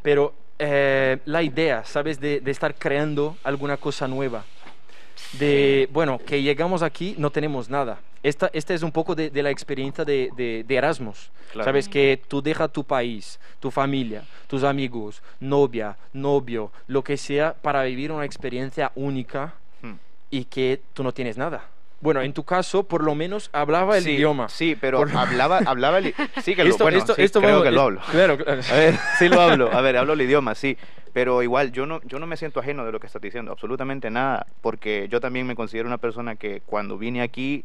Pero eh, la idea, ¿sabes? De, de estar creando alguna cosa nueva de, bueno, que llegamos aquí, no tenemos nada. Esta, esta es un poco de, de la experiencia de, de- Erasmus. Claro. Sabes que tú dejas tu país, tu familia, tus amigos, novia, novio, lo que sea, para vivir una experiencia única Hmm. y que tú no tienes nada. Bueno, en tu caso, por lo menos hablaba el sí, idioma. Sí, pero Por- hablaba, hablaba el Sí, que lo, Esto- bueno, esto- sí, esto creo vamos- que lo hablo. Claro, claro. A ver, sí lo hablo. A ver, hablo el idioma, sí. Pero igual, yo no, yo no me siento ajeno de lo que estás diciendo, absolutamente nada, porque yo también me considero una persona que cuando vine aquí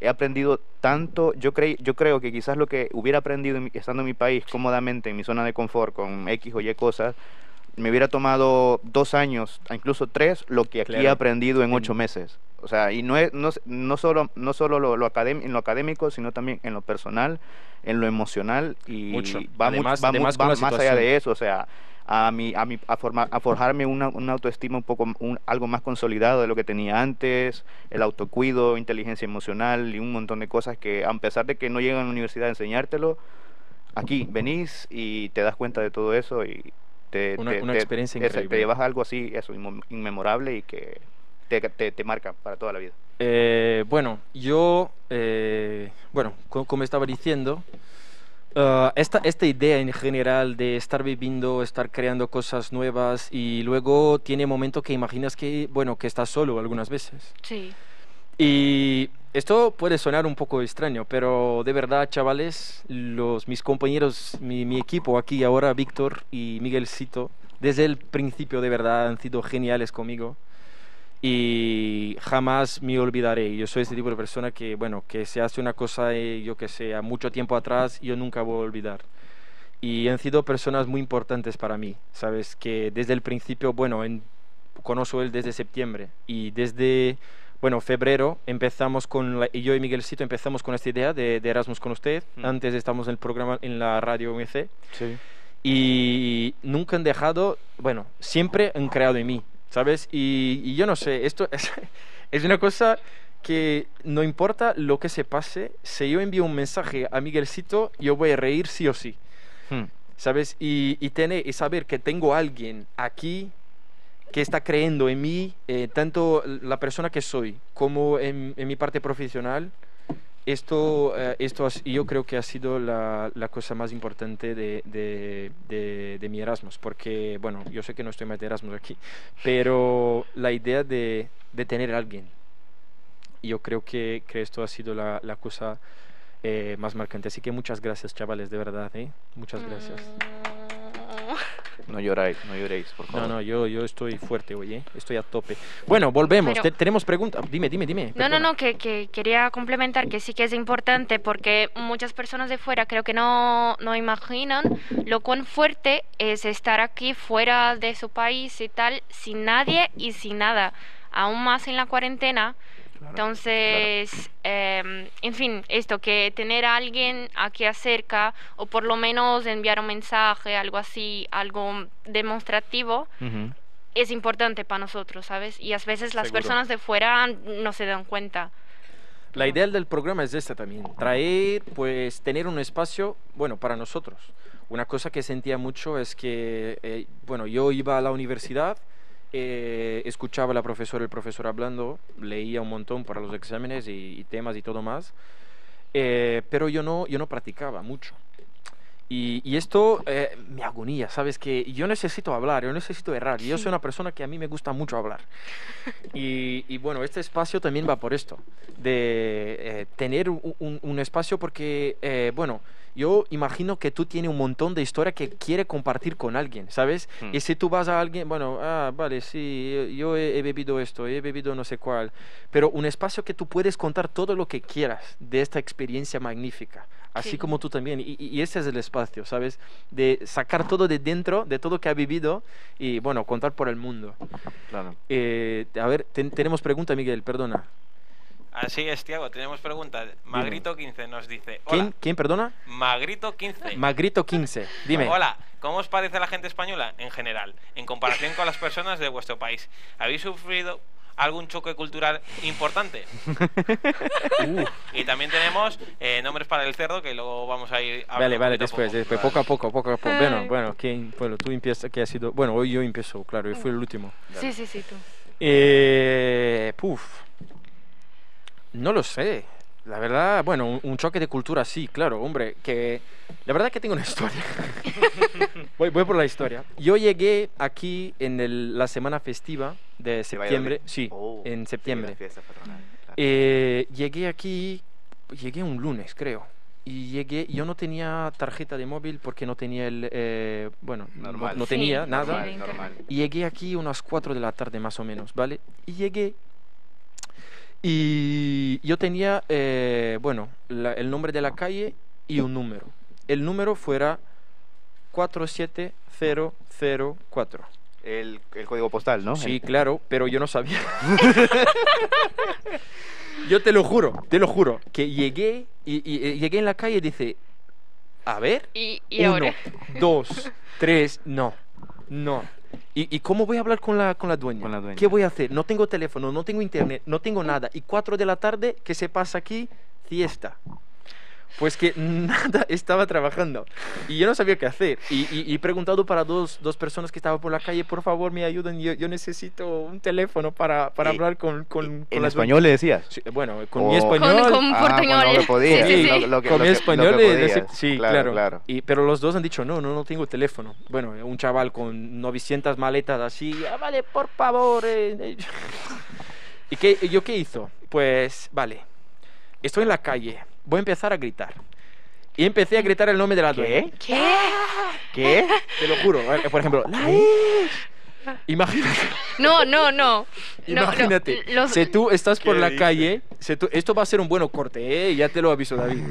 he aprendido tanto, yo, creí, yo creo que quizás lo que hubiera aprendido estando en mi país cómodamente, en mi zona de confort, con X o Y cosas, me hubiera tomado dos años, incluso tres, lo que aquí he aprendido en ocho meses. O sea, y no, es, no, no solo, no solo lo, lo en lo académico, sino también en lo personal, en lo emocional y Mucho. va, va además va más allá de eso, o sea, a, mi, a, mi, a, forma- a forjarme una, una autoestima un poco, un- algo más consolidado de lo que tenía antes, el autocuido, inteligencia emocional y un montón de cosas que a pesar de que no llegan a la universidad a enseñártelo, aquí venís y te das cuenta de todo eso y te, Una- te- una te- experiencia ese- increíble. te llevas algo así, eso, inmemorable y que te, te, te marca para toda la vida. Eh, bueno, yo, eh, bueno, co- como estaba diciendo, ah, esta, esta idea en general de estar viviendo, estar creando cosas nuevas y luego tiene momentos que imaginas que, bueno, que estás solo algunas veces. Sí. Y esto puede sonar un poco extraño, pero de verdad, chavales, los, mis compañeros, mi, equipo aquí ahora, Víctor y Miguelcito, desde el principio de verdad han sido geniales conmigo y jamás me olvidaré. Yo soy este tipo de persona que, bueno, que se hace una cosa, eh, yo que sé, a mucho tiempo atrás, yo nunca voy a olvidar. Y han sido personas muy importantes para mí, ¿sabes? Que desde el principio, bueno, en, conozco él desde septiembre y desde, bueno, febrero empezamos con, la- y yo y Miguelcito empezamos con esta idea de, de Erasmus con usted. Mm. Antes estamos en el programa en la radio MC Sí. y nunca han dejado, bueno, siempre han creado en mí, ¿sabes? Y, y yo no sé, esto es, es una cosa que no importa lo que se pase, si yo envío un mensaje a Miguelcito, yo voy a reír sí o sí, Hmm. ¿sabes? Y, y, tener, y saber que tengo a alguien aquí que está creyendo en mí, eh, tanto la persona que soy como en, en mi parte profesional, esto, eh, esto yo creo que ha sido la, la cosa más importante de, de, de- de mi Erasmus, porque, bueno, yo sé que no estoy más de Erasmus aquí, pero la idea de, tener a alguien, yo creo que, que esto ha sido la, la cosa eh, más marcante. Así que muchas gracias, chavales, de verdad, ¿eh? Muchas gracias. No lloráis, no lloréis, por favor. No, no, yo, yo estoy fuerte hoy, ¿eh? Estoy a tope. Bueno, volvemos. Pero- Te- tenemos preguntas. Dime, dime, dime. No, no, no, que, que quería complementar que sí que es importante porque muchas personas de fuera creo que no, no imaginan lo cuán fuerte es estar aquí fuera de su país y tal, sin nadie y sin nada. Aún más en la cuarentena. Claro, Entonces, em, en fin, esto, que tener a alguien aquí acerca o por lo menos enviar un mensaje, algo así, algo demostrativo, Ujú. es importante para nosotros, ¿sabes? Y a veces las Seguro. personas de fuera no se dan cuenta. La idea del programa es esta también, traer, pues, tener un espacio, bueno, para nosotros. Una cosa que sentía mucho es que, eh, bueno, yo iba a la universidad, eh, escuchaba a la profesora, el profesor hablando, leía un montón para los exámenes y, y temas y todo más, eh, pero yo no, yo no practicaba mucho. Y, y esto eh, me agonía, ¿sabes? Que yo necesito hablar, yo necesito errar. Yo soy una persona que a mí me gusta mucho hablar. Y, y bueno, este espacio también va por esto, de eh, tener un, un- un espacio porque, bueno, yo imagino que tú tienes un montón de historia que quiere compartir con alguien, ¿sabes? Hmm. Y si tú vas a alguien, bueno, ah, vale, sí, yo- he, he bebido esto, he bebido no sé cuál, pero un espacio que tú puedes contar todo lo que quieras de esta experiencia magnífica, así Sí. como tú también. Y, y- y ese es el espacio, ¿sabes? De sacar todo de dentro, de todo que ha vivido y, bueno, contar por el mundo. Claro. Eh, a ver, ten- tenemos pregunta, Miguel, perdona. Así es, Tiago, tenemos preguntas. Magrito15 nos dice: ¿Quién, Hola, ¿quién perdona? Magrito15. Magrito 15, dime. Hola, ¿cómo os parece la gente española en general, en comparación con las personas de vuestro país? ¿Habéis sufrido algún choque cultural importante? Uh, Y también tenemos eh, nombres para el cerdo que luego vamos a ir hablando vale, vale, a después, poco. después, poco a poco, poco a poco. Bueno, Ay. bueno, ¿quién? Bueno, tú empiezas, ¿qué ha sido? Bueno, hoy yo empiezo, claro, yo fui el último. Sí, sí, sí, tú. Eh, puf, no lo sé. La verdad, bueno, un, un choque de cultura sí, claro, hombre, que la verdad que tengo una historia. voy, voy por la historia. Yo llegué aquí en el- la semana festiva de septiembre, sí, Oh, en sí, septiembre. la fiesta patronal, claro. Eh, llegué aquí, llegué un lunes, creo. Y llegué, yo no tenía tarjeta de móvil porque no tenía el, eh, bueno, no- Normal. no, Sí, tenía normal. nada. Sí, normal, normal. Y llegué aquí unas 4 de la tarde más o menos, ¿vale? Y llegué y yo tenía, eh, bueno, la- el nombre de la calle y un número. El número fuera 47004. El, el código postal, ¿no? Sí, claro, pero yo no sabía. yo te lo juro, te lo juro, que llegué y, y- y llegué en la calle y dice, a ver, Y, y uno, ahora. dos, tres, no, no. ¿Y, y cómo voy a hablar con la, con la dueña? Con la dueña. ¿Qué voy a hacer? No tengo teléfono, no tengo internet, no tengo nada. Y cuatro de la tarde, ¿qué se pasa aquí? Fiesta. Pues que nada estaba trabajando y yo no sabía qué hacer. Y, y- y he preguntado para dos, dos personas que estaban por la calle, por favor me ayuden, yo, yo necesito un teléfono para, para hablar con, con, con ¿En la español le decías? dueña". Sí, bueno, con O- mi Con- español. con Ah, portuñol. bueno, lo que podías, Sí, sí, sí. lo- lo que- con lo mi que- lo español que le podías. decía- sí, claro. claro. Y, pero los dos han dicho, no, no, no tengo teléfono. Bueno, un chaval con 900 maletas así, "Ah, vale, por favor. eh, eh". ¿Y qué, yo qué hizo? Pues, vale, estoy en la calle, voy a empezar a gritar. Y empecé a gritar el nombre de la dueña. ¿Qué? ¿Qué? ¿Qué? Te lo juro. Por ejemplo, Laís. Imagínate. No, no, no. No, no, Imagínate, los- si tú estás por ¿Qué la dices? calle, si tú- esto va a ser un buen corte, ¿eh? ya te lo aviso David.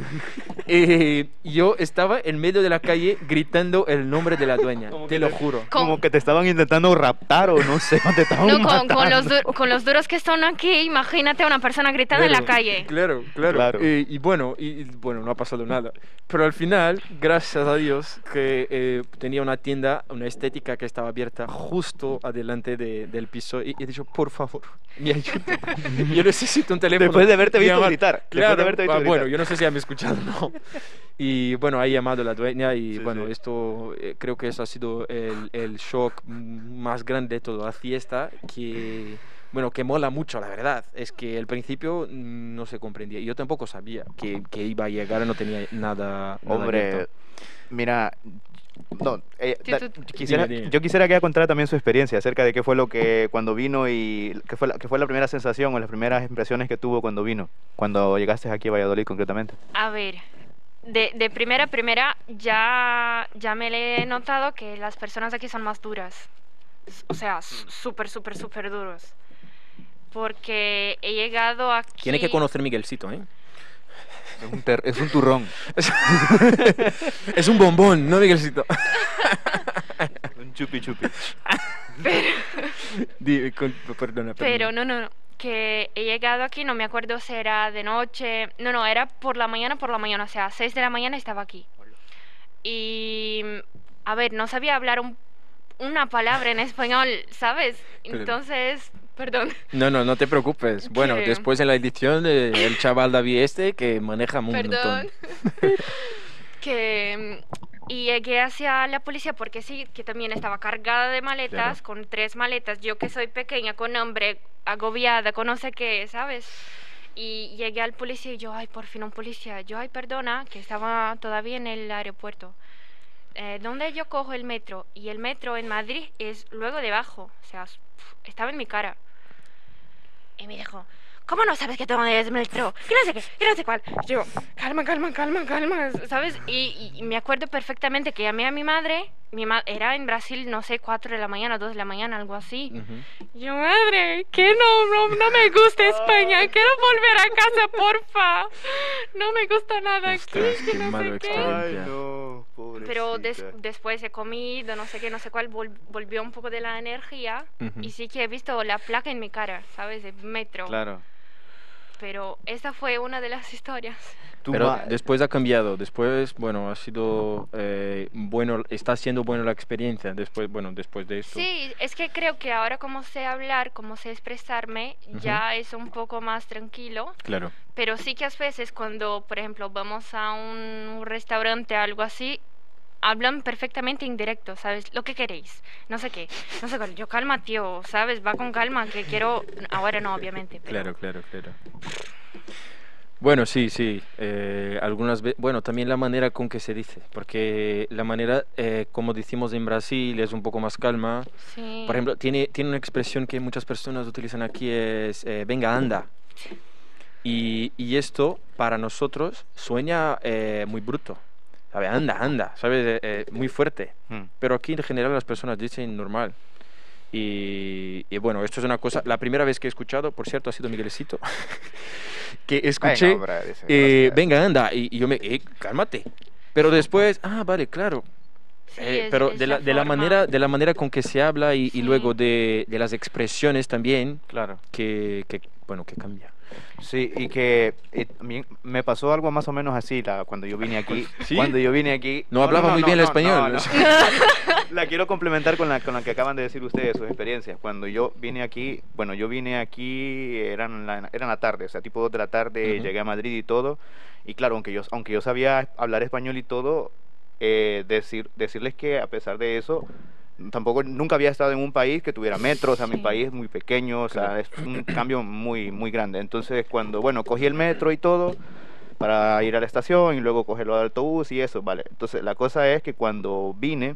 Eh, yo estaba en medio de la calle gritando el nombre de la dueña, Como te lo te- juro. Con- Como que te estaban intentando raptar o no sé, te estaban No, con, con los du- con los duros que están aquí, imagínate a una persona gritando en la Claro, calle. Claro, claro. Claro. Eh, y bueno, y, y bueno, no ha pasado nada. Pero al final, gracias a Dios, que eh, tenía una tienda, una estética que estaba abierta justo adelante de- del piso. Y he dicho, por favor, me ayuda. Yo necesito un teléfono. Después de haberte visto Llamar- gritar, después de Claro. haberte visto ah, gritar. bueno, yo no sé si han escuchado no. Y bueno, he llamado la dueña y Sí, bueno, sí. esto eh, creo que eso ha sido el, el shock más grande de toda la fiesta que... Bueno, que mola mucho, la verdad. Es que al principio no se comprendía. Y yo tampoco sabía que, que iba a llegar, no tenía nada. nada Hombre, abierto. mira, no, eh, da- quisiera, yo quisiera que ella contara también su experiencia acerca de qué fue lo que cuando vino y qué fue la, qué fue la primera sensación o las primeras impresiones que tuvo cuando vino, cuando llegaste aquí a Valladolid concretamente. A ver, de, de primera a primera ya, ya me le he notado que las personas aquí son más duras. O sea, s- súper, súper, súper duros. Porque he llegado aquí... Tiene que conocer Miguelcito, ¿eh? Es un, ter- es un turrón. es un bombón, ¿no, Miguelcito? un chupi chupi. Con- perdona, Pero no, no, no. Que he llegado aquí, no me acuerdo si era de noche. No, no, era por la mañana, por la mañana. O sea, a 6 de la mañana estaba aquí. Y. A ver, no sabía hablar un, una palabra en español, ¿sabes? Claro. Entonces, perdón. No, no, no te preocupes. Bueno, después en la edición eh, el chaval David este que maneja un Perdón. montón. que mm, y llegué hacia la policía porque sí, que también estaba cargada de maletas, Claro. con tres maletas, yo que soy pequeña, con hambre, agobiada, con no sé qué, ¿sabes? Y llegué al policía y yo, ay, por fin un policía, yo, ay, perdona, que estaba todavía en el aeropuerto. Eh, ¿Dónde yo cojo el metro? Y el metro en Madrid es luego debajo, o sea, estaba en mi cara. Y me dijo, ¿cómo no sabes que es el metro? Que no sé qué, que no sé cuál. Yo, calma, calma, calma, calma, ¿sabes? Y, y me acuerdo perfectamente que llamé a mi madre, mi ma era en Brasil, no sé, 4 de la mañana, 2 de la mañana, algo así. Yo, madre, que no, no, no me gusta España, quiero volver a casa, porfa. No me gusta nada aquí, Ostras, que qué no sé qué. experiencia. Ay, no, Pero des- después he comido, no sé qué, no sé cuál, vol- volvió un poco de la energía. Y sí que he visto la placa en mi cara, ¿sabes? El metro. Claro. Pero esa fue una de las historias. Pero después ha cambiado, después, bueno, ha sido eh, bueno, está siendo buena la experiencia, después, bueno, después de esto. Sí, es que creo que ahora como sé hablar, como sé expresarme, ya es un poco más tranquilo. Claro, Pero sí que a veces cuando, por ejemplo, vamos a un restaurante, algo así, hablan perfectamente indirecto, ¿sabes? Lo que queréis, no sé qué, no sé cuál. Yo calma, tío, ¿sabes? Va con calma, que quiero... Ahora no, obviamente, pero... claro, claro, claro. Bueno, sí, sí. eh, algunas veces, bueno, también la manera con que se dice, porque la manera, eh, como decimos en Brasil, es un poco más calma. Sí. Por ejemplo, tiene, tiene una expresión que muchas personas utilizan aquí, es eh, venga, anda. Y, y esto para nosotros suena eh, muy bruto. ¿Sabe? Anda, anda, ¿sabes? Eh, eh, muy fuerte. Hmm. Pero aquí en general las personas dicen normal. Y, y bueno, esto es una cosa, la primera vez que he escuchado, por cierto, ha sido Miguelcito, que escuché, Venga, hombre, dice, eh, venga, anda, y, y yo me, eh, cálmate. Pero después, ah, vale, claro. Sí, Eh, es- pero es de la, de la manera de la manera con que se habla y, y Sí. luego de, de las expresiones también Claro. que, que bueno que cambia Sí, y que eh, a mí me pasó algo más o menos así la, cuando yo vine aquí. ¿Sí? Cuando yo vine aquí. No hablaba muy bien el español. no, no. la quiero complementar con la, con la que acaban de decir ustedes, sus experiencias. Cuando yo vine aquí, bueno, yo vine aquí, eran la, eran la tarde, o sea, tipo 2 de la tarde, Ujú. llegué a Madrid y todo. Y claro, aunque yo, aunque yo sabía hablar español y todo, eh, decir, decirles que a pesar de eso, tampoco nunca había estado en un país que tuviera metro, o sea, mi país es muy pequeño, o sea, Claro. es un cambio muy, muy grande. Entonces, cuando, bueno, cogí el metro y todo para ir a la estación y luego coger el autobús y eso, vale. Entonces, la cosa es que cuando vine,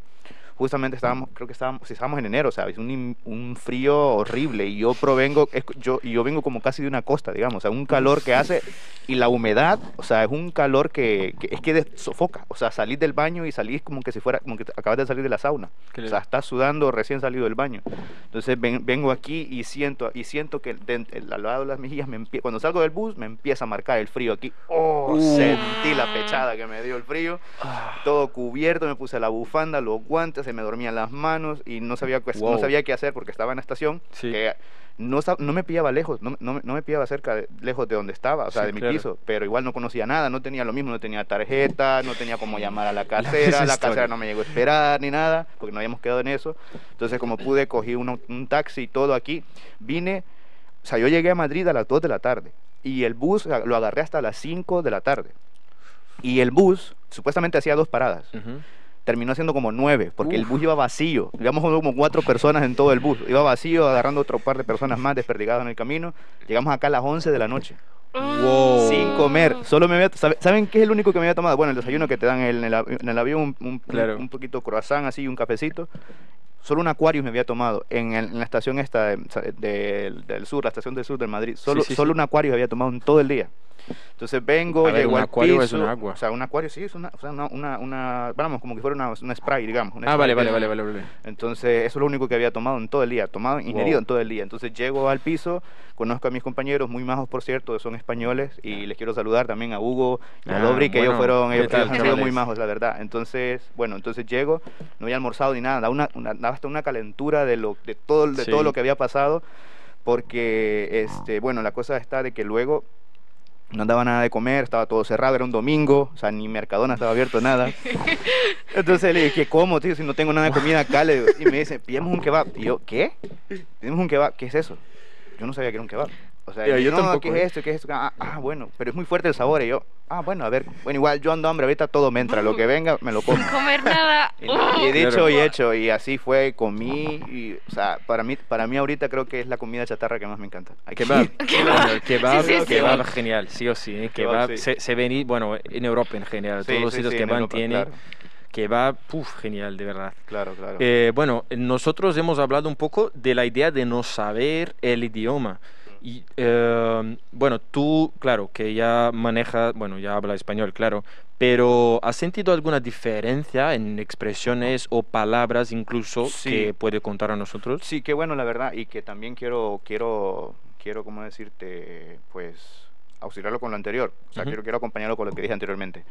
justamente estábamos, creo que estábamos, si estábamos en enero, ¿sabes? Un, un frío horrible y yo provengo, es- yo, yo vengo como casi de una costa, digamos, o sea, un calor que hace y la humedad, o sea, es un calor que, que es que de- sofoca, o sea, salir del baño y salir como que si fuera, como que acabas de salir de la sauna, o sea, estás sudando recién salido del baño. Entonces ven- vengo aquí y siento, y siento que de- el- al lado de las mejillas, me empie- cuando salgo del bus, me empieza a marcar el frío aquí. Oh, Uh. sentí la pechada que me dio el frío todo cubierto, me puse la bufanda, los guantes, se me dormían las manos y no sabía, qué- no Wow. sabía qué hacer porque estaba en la estación, Sí. que no, no me pillaba lejos, no, no, me- no me pillaba cerca, de- lejos de donde estaba, o sea, Sí, de mi claro. piso, pero igual no conocía nada, no tenía lo mismo, no tenía tarjeta, no tenía cómo llamar a la casera, la casera no me llegó a esperar ni nada, porque no habíamos quedado en eso, entonces como pude, cogí un taxi y todo aquí, vine, o sea, yo llegué a Madrid a las 2 de la tarde y el bus lo agarré hasta las 5 de la tarde. Y el bus supuestamente hacía dos paradas Ujú. Terminó siendo como nueve, porque el bus iba vacío. Íbamos como cuatro personas en todo el bus. Iba vacío, agarrando otro par de personas más desperdigadas en el camino. Llegamos acá a las 11 de la noche, Wow. sin comer. Solo me había, ¿sabe- ¿Saben qué es el único que me había tomado? Bueno, el desayuno que te dan en el, en el avión, un, un, Claro. un poquito croissant así y un cafecito. Solo un Aquarius me había tomado en, el- en la estación esta de- del, del sur, la estación del sur de Madrid. Solo, sí, solo sí. un Aquarius había tomado en todo el día. Entonces vengo, A ver, llego un al Aquarius piso. es un agua. O sea, un acuario sí, es una, o sea, una, una, una- vamos, como que fuera una, una spray, digamos. una ah vale spray vale de- vale vale vale entonces, eso es lo único que había tomado en todo el día, tomado, ingerido Wow. en todo el día. Entonces, llego al piso, conozco a mis compañeros, muy majos, por cierto, son españoles, y les quiero saludar también a Hugo y a Ah, Dobri, que ellos bueno, fueron, ¿qué ellos, tal, ellos han sido muy majos, la verdad. Entonces, bueno, entonces llego, no había almorzado ni nada, daba, una, una- hasta una calentura de, lo, de, todo, de Sí. todo lo que había pasado, porque, este, bueno, la cosa está de que luego no daba nada de comer, estaba todo cerrado, era un domingo, o sea, ni Mercadona estaba abierto, nada. Entonces le dije, ¿cómo, tío? Si no tengo nada de comida acá, le digo, y me dice, pillamos un kebab. Y yo, ¿qué? Pidimos un kebab, ¿qué es eso? Yo no sabía que era un kebab. O sea, yo, yo no, tampoco, ¿qué ¿eh? es esto? ¿Qué es esto? Ah, ah, bueno, pero es muy fuerte el sabor. Y yo, ah, bueno, a ver, bueno, igual yo ando hambre, ahorita todo me entra, lo que venga, me lo como. Sin comer nada. Y, y he dicho y hecho, y así fue, comí, y, o sea, para mí, para mí ahorita creo que es la comida chatarra que más me encanta. Kebab. Bueno, el kebab, Sí, sí, sí. kebab genial, sí o sí. ¿eh? Kebab, Kebab, sí. se, se ven, y- bueno, en Europa en general, Sí, todos los sí, sitios sí, que van tienen claro. kebab, puf, genial, de verdad. Claro, claro. Eh, bueno, nosotros hemos hablado un poco de la idea de no saber el idioma. Y eh, bueno, tú, claro, que ya manejas, bueno, ya habla español, claro, pero ¿has sentido alguna diferencia en expresiones o palabras incluso Sí. que puede contar a nosotros? Sí, qué bueno, la verdad, y que también quiero, quiero, quiero, ¿cómo decirte? Pues auxiliarlo con lo anterior. O sea, quiero, quiero acompañarlo con lo que dije anteriormente.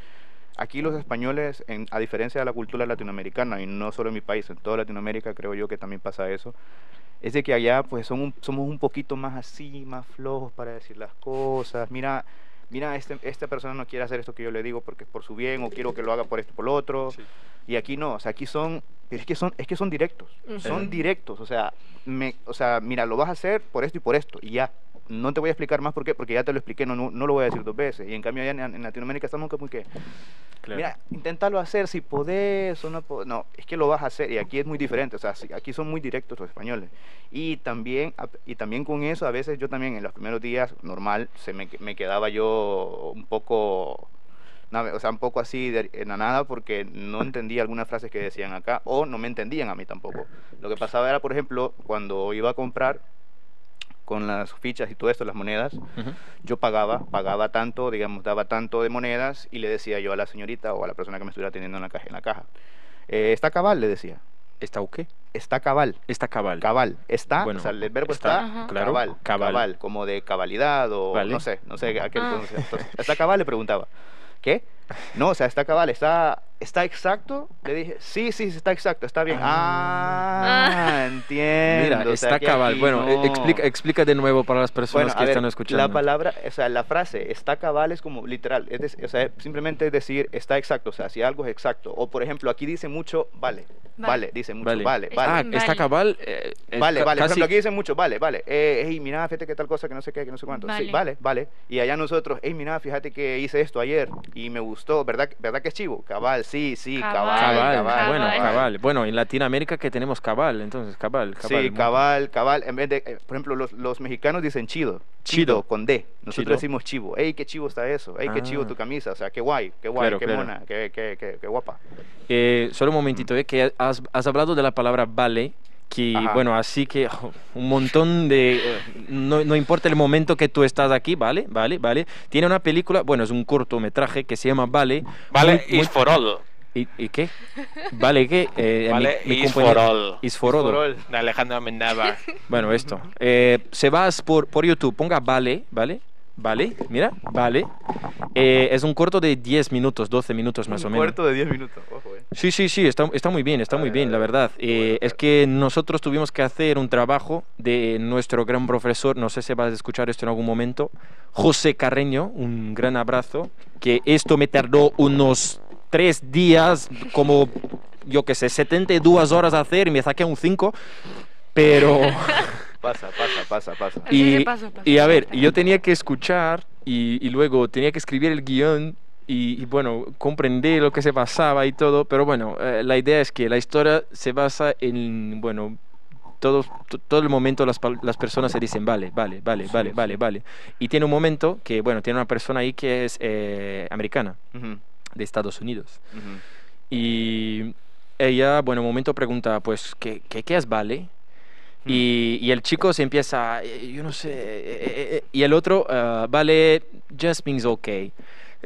Aquí los españoles, en- a diferencia de la cultura latinoamericana, y no solo en mi país, en toda Latinoamérica creo yo que también pasa eso, es de que allá pues son un- somos un poquito más así, más flojos para decir las cosas. Mira, mira, este, esta persona no quiere hacer esto que yo le digo porque es por su bien, o quiero que lo haga por esto, por lo otro. Y aquí no, o sea, aquí son, es que son, es que son directos, son directos, o sea, me, o sea, mira, lo vas a hacer por esto y por esto, y ya. No te voy a explicar más por qué, porque ya te lo expliqué, no, no, no lo voy a decir dos veces. Y en cambio allá en, en Latinoamérica estamos como que, Claro. mira, inténtalo hacer si podés o no podés. No, es que lo vas a hacer, y aquí es muy diferente, o sea, aquí son muy directos los españoles. Y también, y también con eso, a veces yo también en los primeros días, normal, se me, me quedaba yo un poco o sea, un poco así de, en la nada porque no entendía algunas frases que decían acá o no me entendían a mí tampoco. Lo que pasaba era, por ejemplo, cuando iba a comprar con las fichas y todo esto, las monedas, yo pagaba, pagaba tanto, digamos, daba tanto de monedas y le decía yo a la señorita o a la persona que me estuviera atendiendo en la caja, en la caja "Eh, está cabal, le decía, ¿Está o qué? está cabal. Está cabal. Cabal, está, Bueno, o sea, el verbo está, claro, cabal, cabal. cabal, como de cabalidad o Vale. no sé, no sé a qué Ah. entonces, entonces, ¿Está cabal? Le preguntaba. ¿Qué? No, o sea, está cabal, está, está exacto. Le dije, sí, sí, está exacto, está bien. Ah, entiendo. Mira, o sea, está cabal. aquí Bueno, no. explica, explica de nuevo para las personas Bueno, que ver, están escuchando. la palabra, o sea, la frase está cabal es como literal, es dec- o sea, simplemente decir está exacto, o sea, si algo es exacto. O por ejemplo, aquí dice mucho vale, vale, Vale. dice mucho Vale. vale. Ah, está cabal. eh, Vale, vale. Por ejemplo, aquí dicen mucho, vale, vale. Eh, hey, mira, fíjate que tal cosa, que no sé qué, que no sé cuánto. Sí, Vale. vale, vale. Y allá nosotros, hey, mira, fíjate que hice esto ayer y me gustó, ¿verdad, ¿verdad que es chivo? Cabal, sí, sí, cabal, Cabal, cabal. Cabal, bueno, cabal. Bueno, en Latinoamérica que tenemos cabal, entonces cabal, cabal. Sí, cabal, cabal. En vez de, eh, por ejemplo, los, los mexicanos dicen chido. Chido. Chido, con D. Nosotros Chido. decimos chivo. Hey, qué chivo está eso. Hey, qué chivo Ah. tu camisa. O sea, qué guay, qué guay, Claro, qué claro. mona, qué, qué, qué, qué guapa. Eh, solo un momentito, eh, que has, has hablado de la palabra vale, que Ajá. bueno, así que un montón de... eh, no, no importa el momento que tú estás aquí, vale, vale, vale. Tiene una película, bueno, es un cortometraje que se llama Vale. Vale, muy- muy- is for all. ¿Y, y qué? Vale, ¿qué? Eh, Vale, mi, mi is for all. Is for all. For all. De Alejandro Amenábar. Bueno, esto. Eh, se vas por, por YouTube, ponga Vale, ¿vale? Vale, mira, vale. Eh, es un corto de 10 minutos, 12 minutos más Un o menos. cuarto de 10 minutos. Ojo, eh. Sí, sí, sí, está, está muy bien, está muy bien, la ver. verdad. Eh, es que nosotros tuvimos que hacer un trabajo de nuestro gran profesor, no sé si vas a escuchar esto en algún momento, José Carreño, un gran abrazo, que esto me tardó unos tres días, como yo que sé, 72 horas a hacer y me saqué un 5, pero... Pasa, pasa, pasa, pasa. Y, sí, pasa, pasa. y a ver, yo tenía que escuchar y, y luego tenía que escribir el guion y, y, bueno, comprender lo que se pasaba y todo, pero bueno, eh, la idea es que la historia se basa en, bueno, todo, to- todo el momento las, las personas se dicen, vale, vale, vale, Sí, vale, sí. vale, vale. Y tiene un momento que, bueno, tiene una persona ahí que es eh, americana, de Estados Unidos. Y ella, bueno, un momento pregunta, pues, ¿qué, qué, qué es vale? Y, y el chico se empieza, "Eh, yo no sé, eh, eh, eh", y el otro, "Ah, vale, just means okay.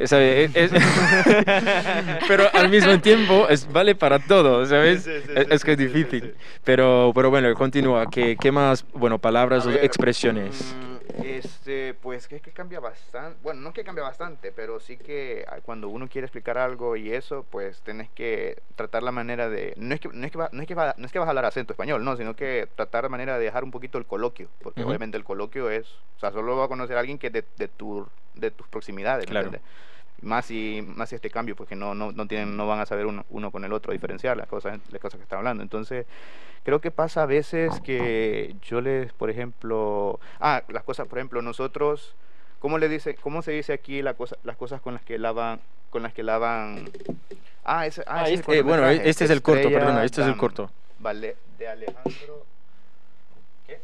¿Sabe? Es- es- pero al mismo tiempo es vale para todo, ¿sabes? Sí, sí, sí, es, que es difícil. Pero, pero bueno, continúa. ¿Qué, qué más, bueno, palabras o expresiones? Este, pues que es que cambia bastante, bueno, no es que cambia bastante, pero sí que ah, cuando uno quiere explicar algo y eso, pues tenés que tratar la manera de, no es que no es que, va- no es que, va- no es que vas a hablar acento español, no, sino que tratar la manera de dejar un poquito el coloquio, porque obviamente el coloquio es, o sea, solo va a conocer a alguien que es de, de, tu, de tus proximidades, ¿me Claro. entiendes? Más si, más si este cambio, porque no, no, no, tienen, no van a saber uno, uno con el otro diferenciar las cosas, las cosas que están hablando. Entonces, creo que pasa a veces que yo les, por ejemplo, ah, las cosas, por ejemplo, nosotros, ¿cómo le dice, cómo se dice aquí la cosa, las cosas con las que lavan, con las que lavan? Ah, ese, ah, Ah, es este, eh, bueno, este es el corto, Estrella perdona, este es el corto. Vale, de Alejandro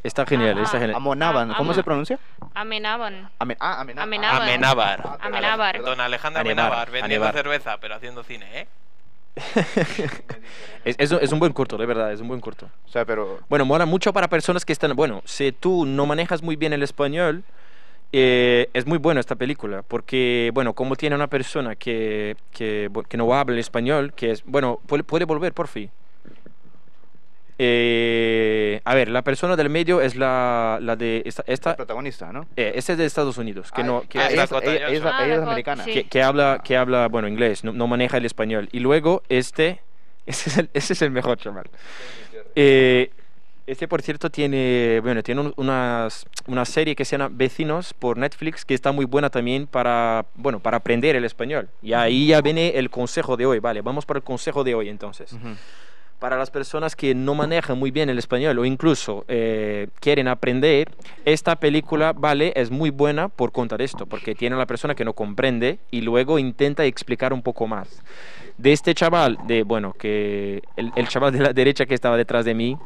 Está genial, está genial. Amonaban, ¿cómo se pronuncia? Amenaban. Ame- ah, Amena- Amenábar. Amenábar. Perdón, Amenábar. perdón. Don Alejandro Anebar, Amenábar, vendiendo cerveza, pero haciendo cine, ¿eh? Es, es un- es un buen corto, de verdad, es un buen corto. O sea, pero Bueno, mola mucho para personas que están... Bueno, si tú no manejas muy bien el español, eh, es muy bueno esta película, porque, bueno, como tiene una persona que, que, que no habla el español, que es... Bueno, puede, puede volver, por fin. Eh, a ver, la persona del medio es la, la de... Esta, esta, protagonista, ¿no? eh, esta es de Estados Unidos, que Ah, no... Que ah, es ella, ella-. Ah, ella es americana. sí. que, que habla, que habla, bueno, inglés, no, no maneja el español. Y luego este, ese es el, ese es el mejor, chaval. Eh, este, por cierto, tiene, bueno, tiene un- unas, una serie que se llama Vecinos por Netflix, que está muy buena también para, bueno, para aprender el español. Y ahí ya viene el consejo de hoy, vale, vamos por el consejo de hoy entonces. Ujú. Para las personas que no manejan muy bien el español o incluso eh, quieren aprender, esta película, vale, es muy buena por contar esto, porque tiene a la persona que no comprende y luego intenta explicar un poco más. De este chaval, de, bueno, que el, chaval de la derecha que estaba detrás de mí,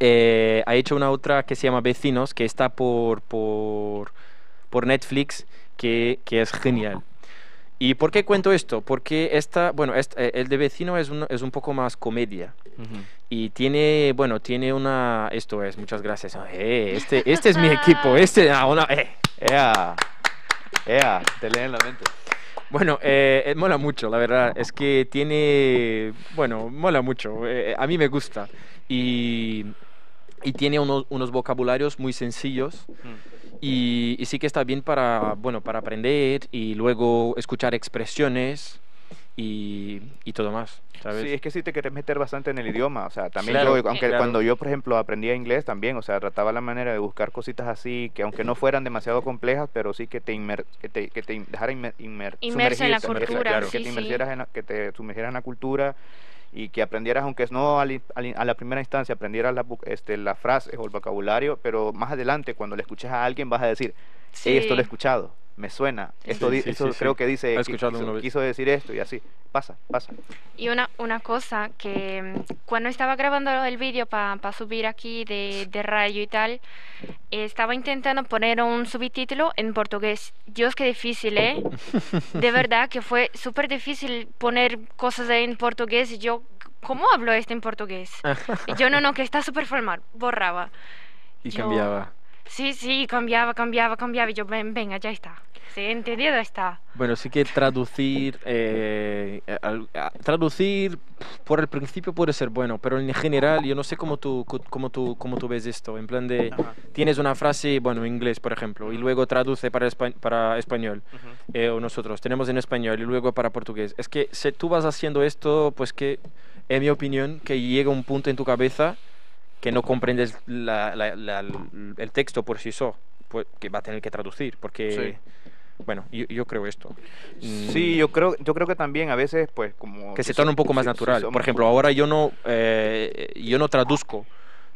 eh, ha hecho una otra que se llama Vecinos, que está por, por, por Netflix, que, que es genial. ¿Y por qué cuento esto? Porque esta, bueno, esta- eh, el de vecino es un, es un poco más comedia. Y tiene, bueno, tiene una... Esto es, muchas gracias. Ah, eh, este, este es mi equipo, este... ah, una- eh. Ea, ea, te leen la mente. Bueno, eh, eh, mola mucho, la verdad. Es que tiene... Bueno, mola mucho. eh, a mí me gusta. Y, y tiene unos, unos vocabularios muy sencillos. Y, y sí que está bien para, bueno, para aprender y luego escuchar expresiones y, y todo más, ¿sabes? Sí, es que sí te querés meter bastante en el idioma, o sea, también Claro, yo, aunque claro. cuando yo, por ejemplo, aprendía inglés también, o sea, trataba la manera de buscar cositas así, que aunque no fueran demasiado complejas, pero sí que te, inmer, que te, que te in- dejara inmer, inmer- Inmerso en la cultura, claro. que sí, te sí. en la, que te sumergieras en la cultura y que aprendieras, aunque no al a la primera instancia aprendieras la, bu- este, las frases o el vocabulario, pero más adelante cuando le escuches a alguien vas a decir, "Ey, esto lo he Sí. escuchado, me suena, esto, Sí, sí, esto sí, creo sí. que dice, quiso, quiso decir esto y así, pasa, pasa. Y una, una cosa que mm, cuando estaba grabando el vídeo para subir aquí de, de rayo y tal, estaba intentando poner un subtítulo en portugués. Dios, qué difícil, ¿eh? De verdad que fue súper difícil poner cosas en portugués y yo, ¿cómo hablo esto en portugués? Y yo, no, no, que está súper formal, borraba. y yo- cambiaba. Sí, sí, cambiaba, cambiaba, cambiaba y yo, ven, venga, ya está. Sí, entendido está. Bueno, sí que traducir, eh, al- a- traducir por el principio puede ser bueno, pero en general yo no sé cómo tú, cómo tú, cómo tú ves esto. En plan de, Ajá. tienes una frase, bueno, en inglés, por ejemplo, y luego traduce para, espa- para español, eh, o nosotros tenemos en español y luego para portugués. Es que si tú vas haciendo esto, pues que, en mi opinión, que llega un punto en tu cabeza que no comprendes la- la- la- el texto por sí solo, pues, que va a tener que traducir, porque... Bueno, yo, yo creo esto. Mm, Sí, yo creo, yo creo que también a veces, pues, como... que se torna un poco más natural. Por ejemplo, ahora yo no, eh, yo no traduzco,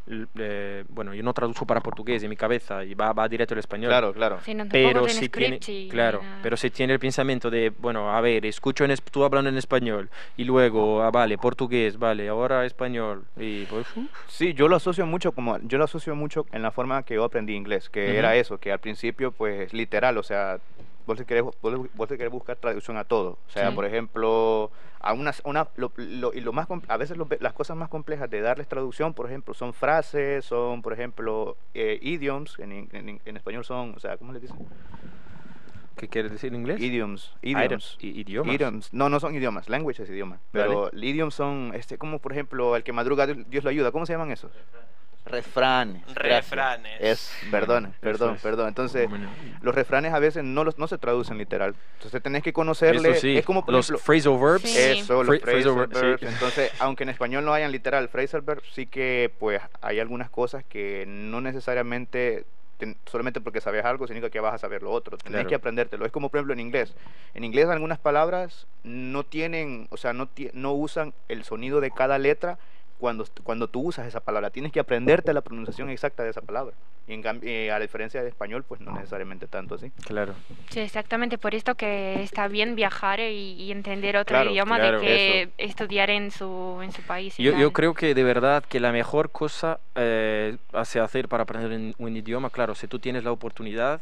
eh, bueno, yo no traduzco para portugués en mi cabeza y va, va directo al español. Claro, claro. Sí, no, Pero si tiene, y claro, pero si tiene el pensamiento de, bueno, a ver, escucho en, es- tú hablando en español y luego, ah, vale, portugués, vale, ahora español y pues, uh, Sí, yo lo asocio mucho como, yo lo asocio mucho en la forma que yo aprendí inglés, que Ujú. era eso, que al principio, pues, literal, o sea, vos te querés, vos, vos te querés buscar traducción a todo. O sea, Sí. por ejemplo, a una, una lo, lo- y lo más, a veces lo- las cosas más complejas de darles traducción, por ejemplo, son frases, son, por ejemplo, eh, idioms, en, en- en español son, o sea, ¿cómo les dicen? ¿qué quiere decir en inglés? Idioms, idioms. idiomas. Idioms. No, no son idiomas, language es idioma. Vale. Pero idioms son, este, como por ejemplo, el que madruga, Dios Dios lo ayuda. ¿Cómo se llaman esos? Refranes. gracias. Refranes. Es, perdón, Eso perdón, es. perdón. Entonces, los refranes a veces no, los, no se traducen literal. Entonces tenés que conocerle. Eso sí, Es como, por los ejemplo, phrasal verbs. Sí. Eso, los Phra- phrasal phrasal ver- sí. verbs. Entonces, aunque en español no hayan literal phrasal verbs, sí que pues hay algunas cosas que no necesariamente ten- solamente porque sabes algo significa que vas a saber lo otro. Tenés Claro. que aprendértelo. Es como por ejemplo en inglés. En inglés algunas palabras no tienen, o sea, no, no usan el sonido de cada letra cuando, cuando tú usas esa palabra. Tienes que aprenderte la pronunciación exacta de esa palabra. Y en cambio, eh, a la diferencia de español, pues no necesariamente tanto así. Claro. Sí, exactamente por esto que está bien viajar y, y entender otro Claro, idioma claro. de que estudiar en su, en su país. y Yo, yo creo que de verdad que la mejor cosa eh, hace hacer para aprender un, un idioma, claro, si tú tienes la oportunidad,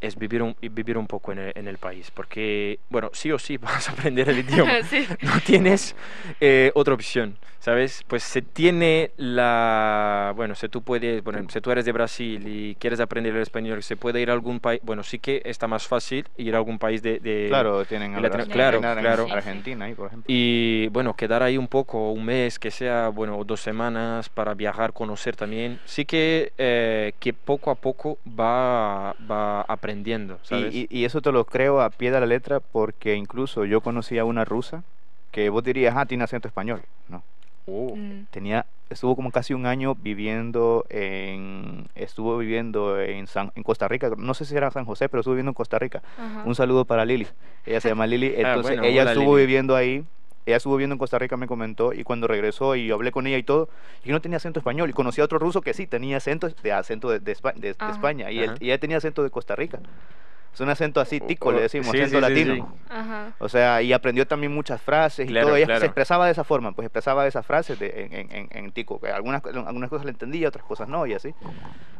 es vivir un, vivir un poco en el, en el país. Porque, bueno, sí o sí vas a aprender el idioma. Sí. no tienes eh, otra opción, ¿sabes? Pues se tiene la... Bueno, si tú puedes, bueno, si tú eres de Brasil y quieres aprender el español, se puede ir a algún país, bueno, sí que está más fácil ir a algún país de... de- Claro, tienen a Latino- claro, a claro. Argentina ahí, por ejemplo. Y bueno, quedar ahí un poco, un mes, que sea, bueno, dos semanas para viajar, conocer también. Sí que, eh, que poco a poco va, va aprendiendo, ¿sabes? Y, y- y eso te lo creo a pie de la letra porque incluso yo conocí a una rusa que vos dirías, ah, tiene acento español. No, Oh, Mm. tenía, estuvo como casi un año viviendo en, estuvo viviendo en, San, en Costa Rica, no sé si era San José, pero estuvo viviendo en Costa Rica. Un saludo para Lili, ella se llama Lili, Ah, entonces bueno, ella hola, estuvo Lili. viviendo ahí. Ella estuvo viviendo en Costa Rica, me comentó, y cuando regresó y yo hablé con ella y todo, y que no tenía acento español. Y conocí a otro ruso que sí tenía acento de acento de, de de- de Ajá. España, y, él, Ajá. y ella tenía acento de Costa Rica. Es un acento así tico, Oh, le decimos, sí, acento sí, latino. sí. Ajá. O sea, y aprendió también muchas frases y Claro, todo. Ella claro. se expresaba de esa forma, pues expresaba esas frases de, en, en, en, tico. Que algunas, algunas cosas le entendía, otras cosas no, y así.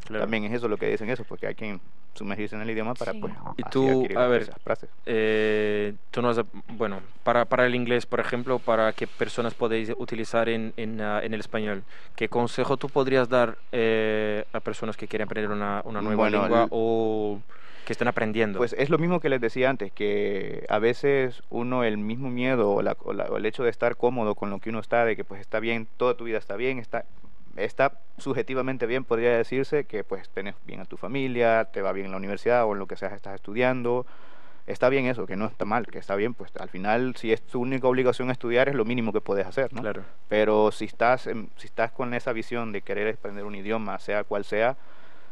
Claro. También es eso lo que dicen eso, porque hay que sumergirse en el idioma para, Sí. pues, Y tú, a ver, esas frases. Eh, tú no has, bueno, para, para el inglés, por ejemplo, para qué personas podéis utilizar en, en, ah, en el español, ¿qué consejo tú podrías dar eh, a personas que quieren aprender una, una nueva Bueno, lengua el- o que estén aprendiendo? Pues es lo mismo que les decía antes, que a veces uno el mismo miedo o, la- o la- o el hecho de estar cómodo con lo que uno está, de que pues está bien, toda tu vida está bien, está, está subjetivamente bien, podría decirse que pues tenés bien a tu familia, te va bien en la universidad o en lo que sea estás estudiando, está bien eso, que no está mal, que está bien, pues al final si es tu única obligación estudiar es lo mínimo que puedes hacer, ¿no? Claro. Pero si estás, en- si estás con esa visión de querer aprender un idioma, sea cual sea,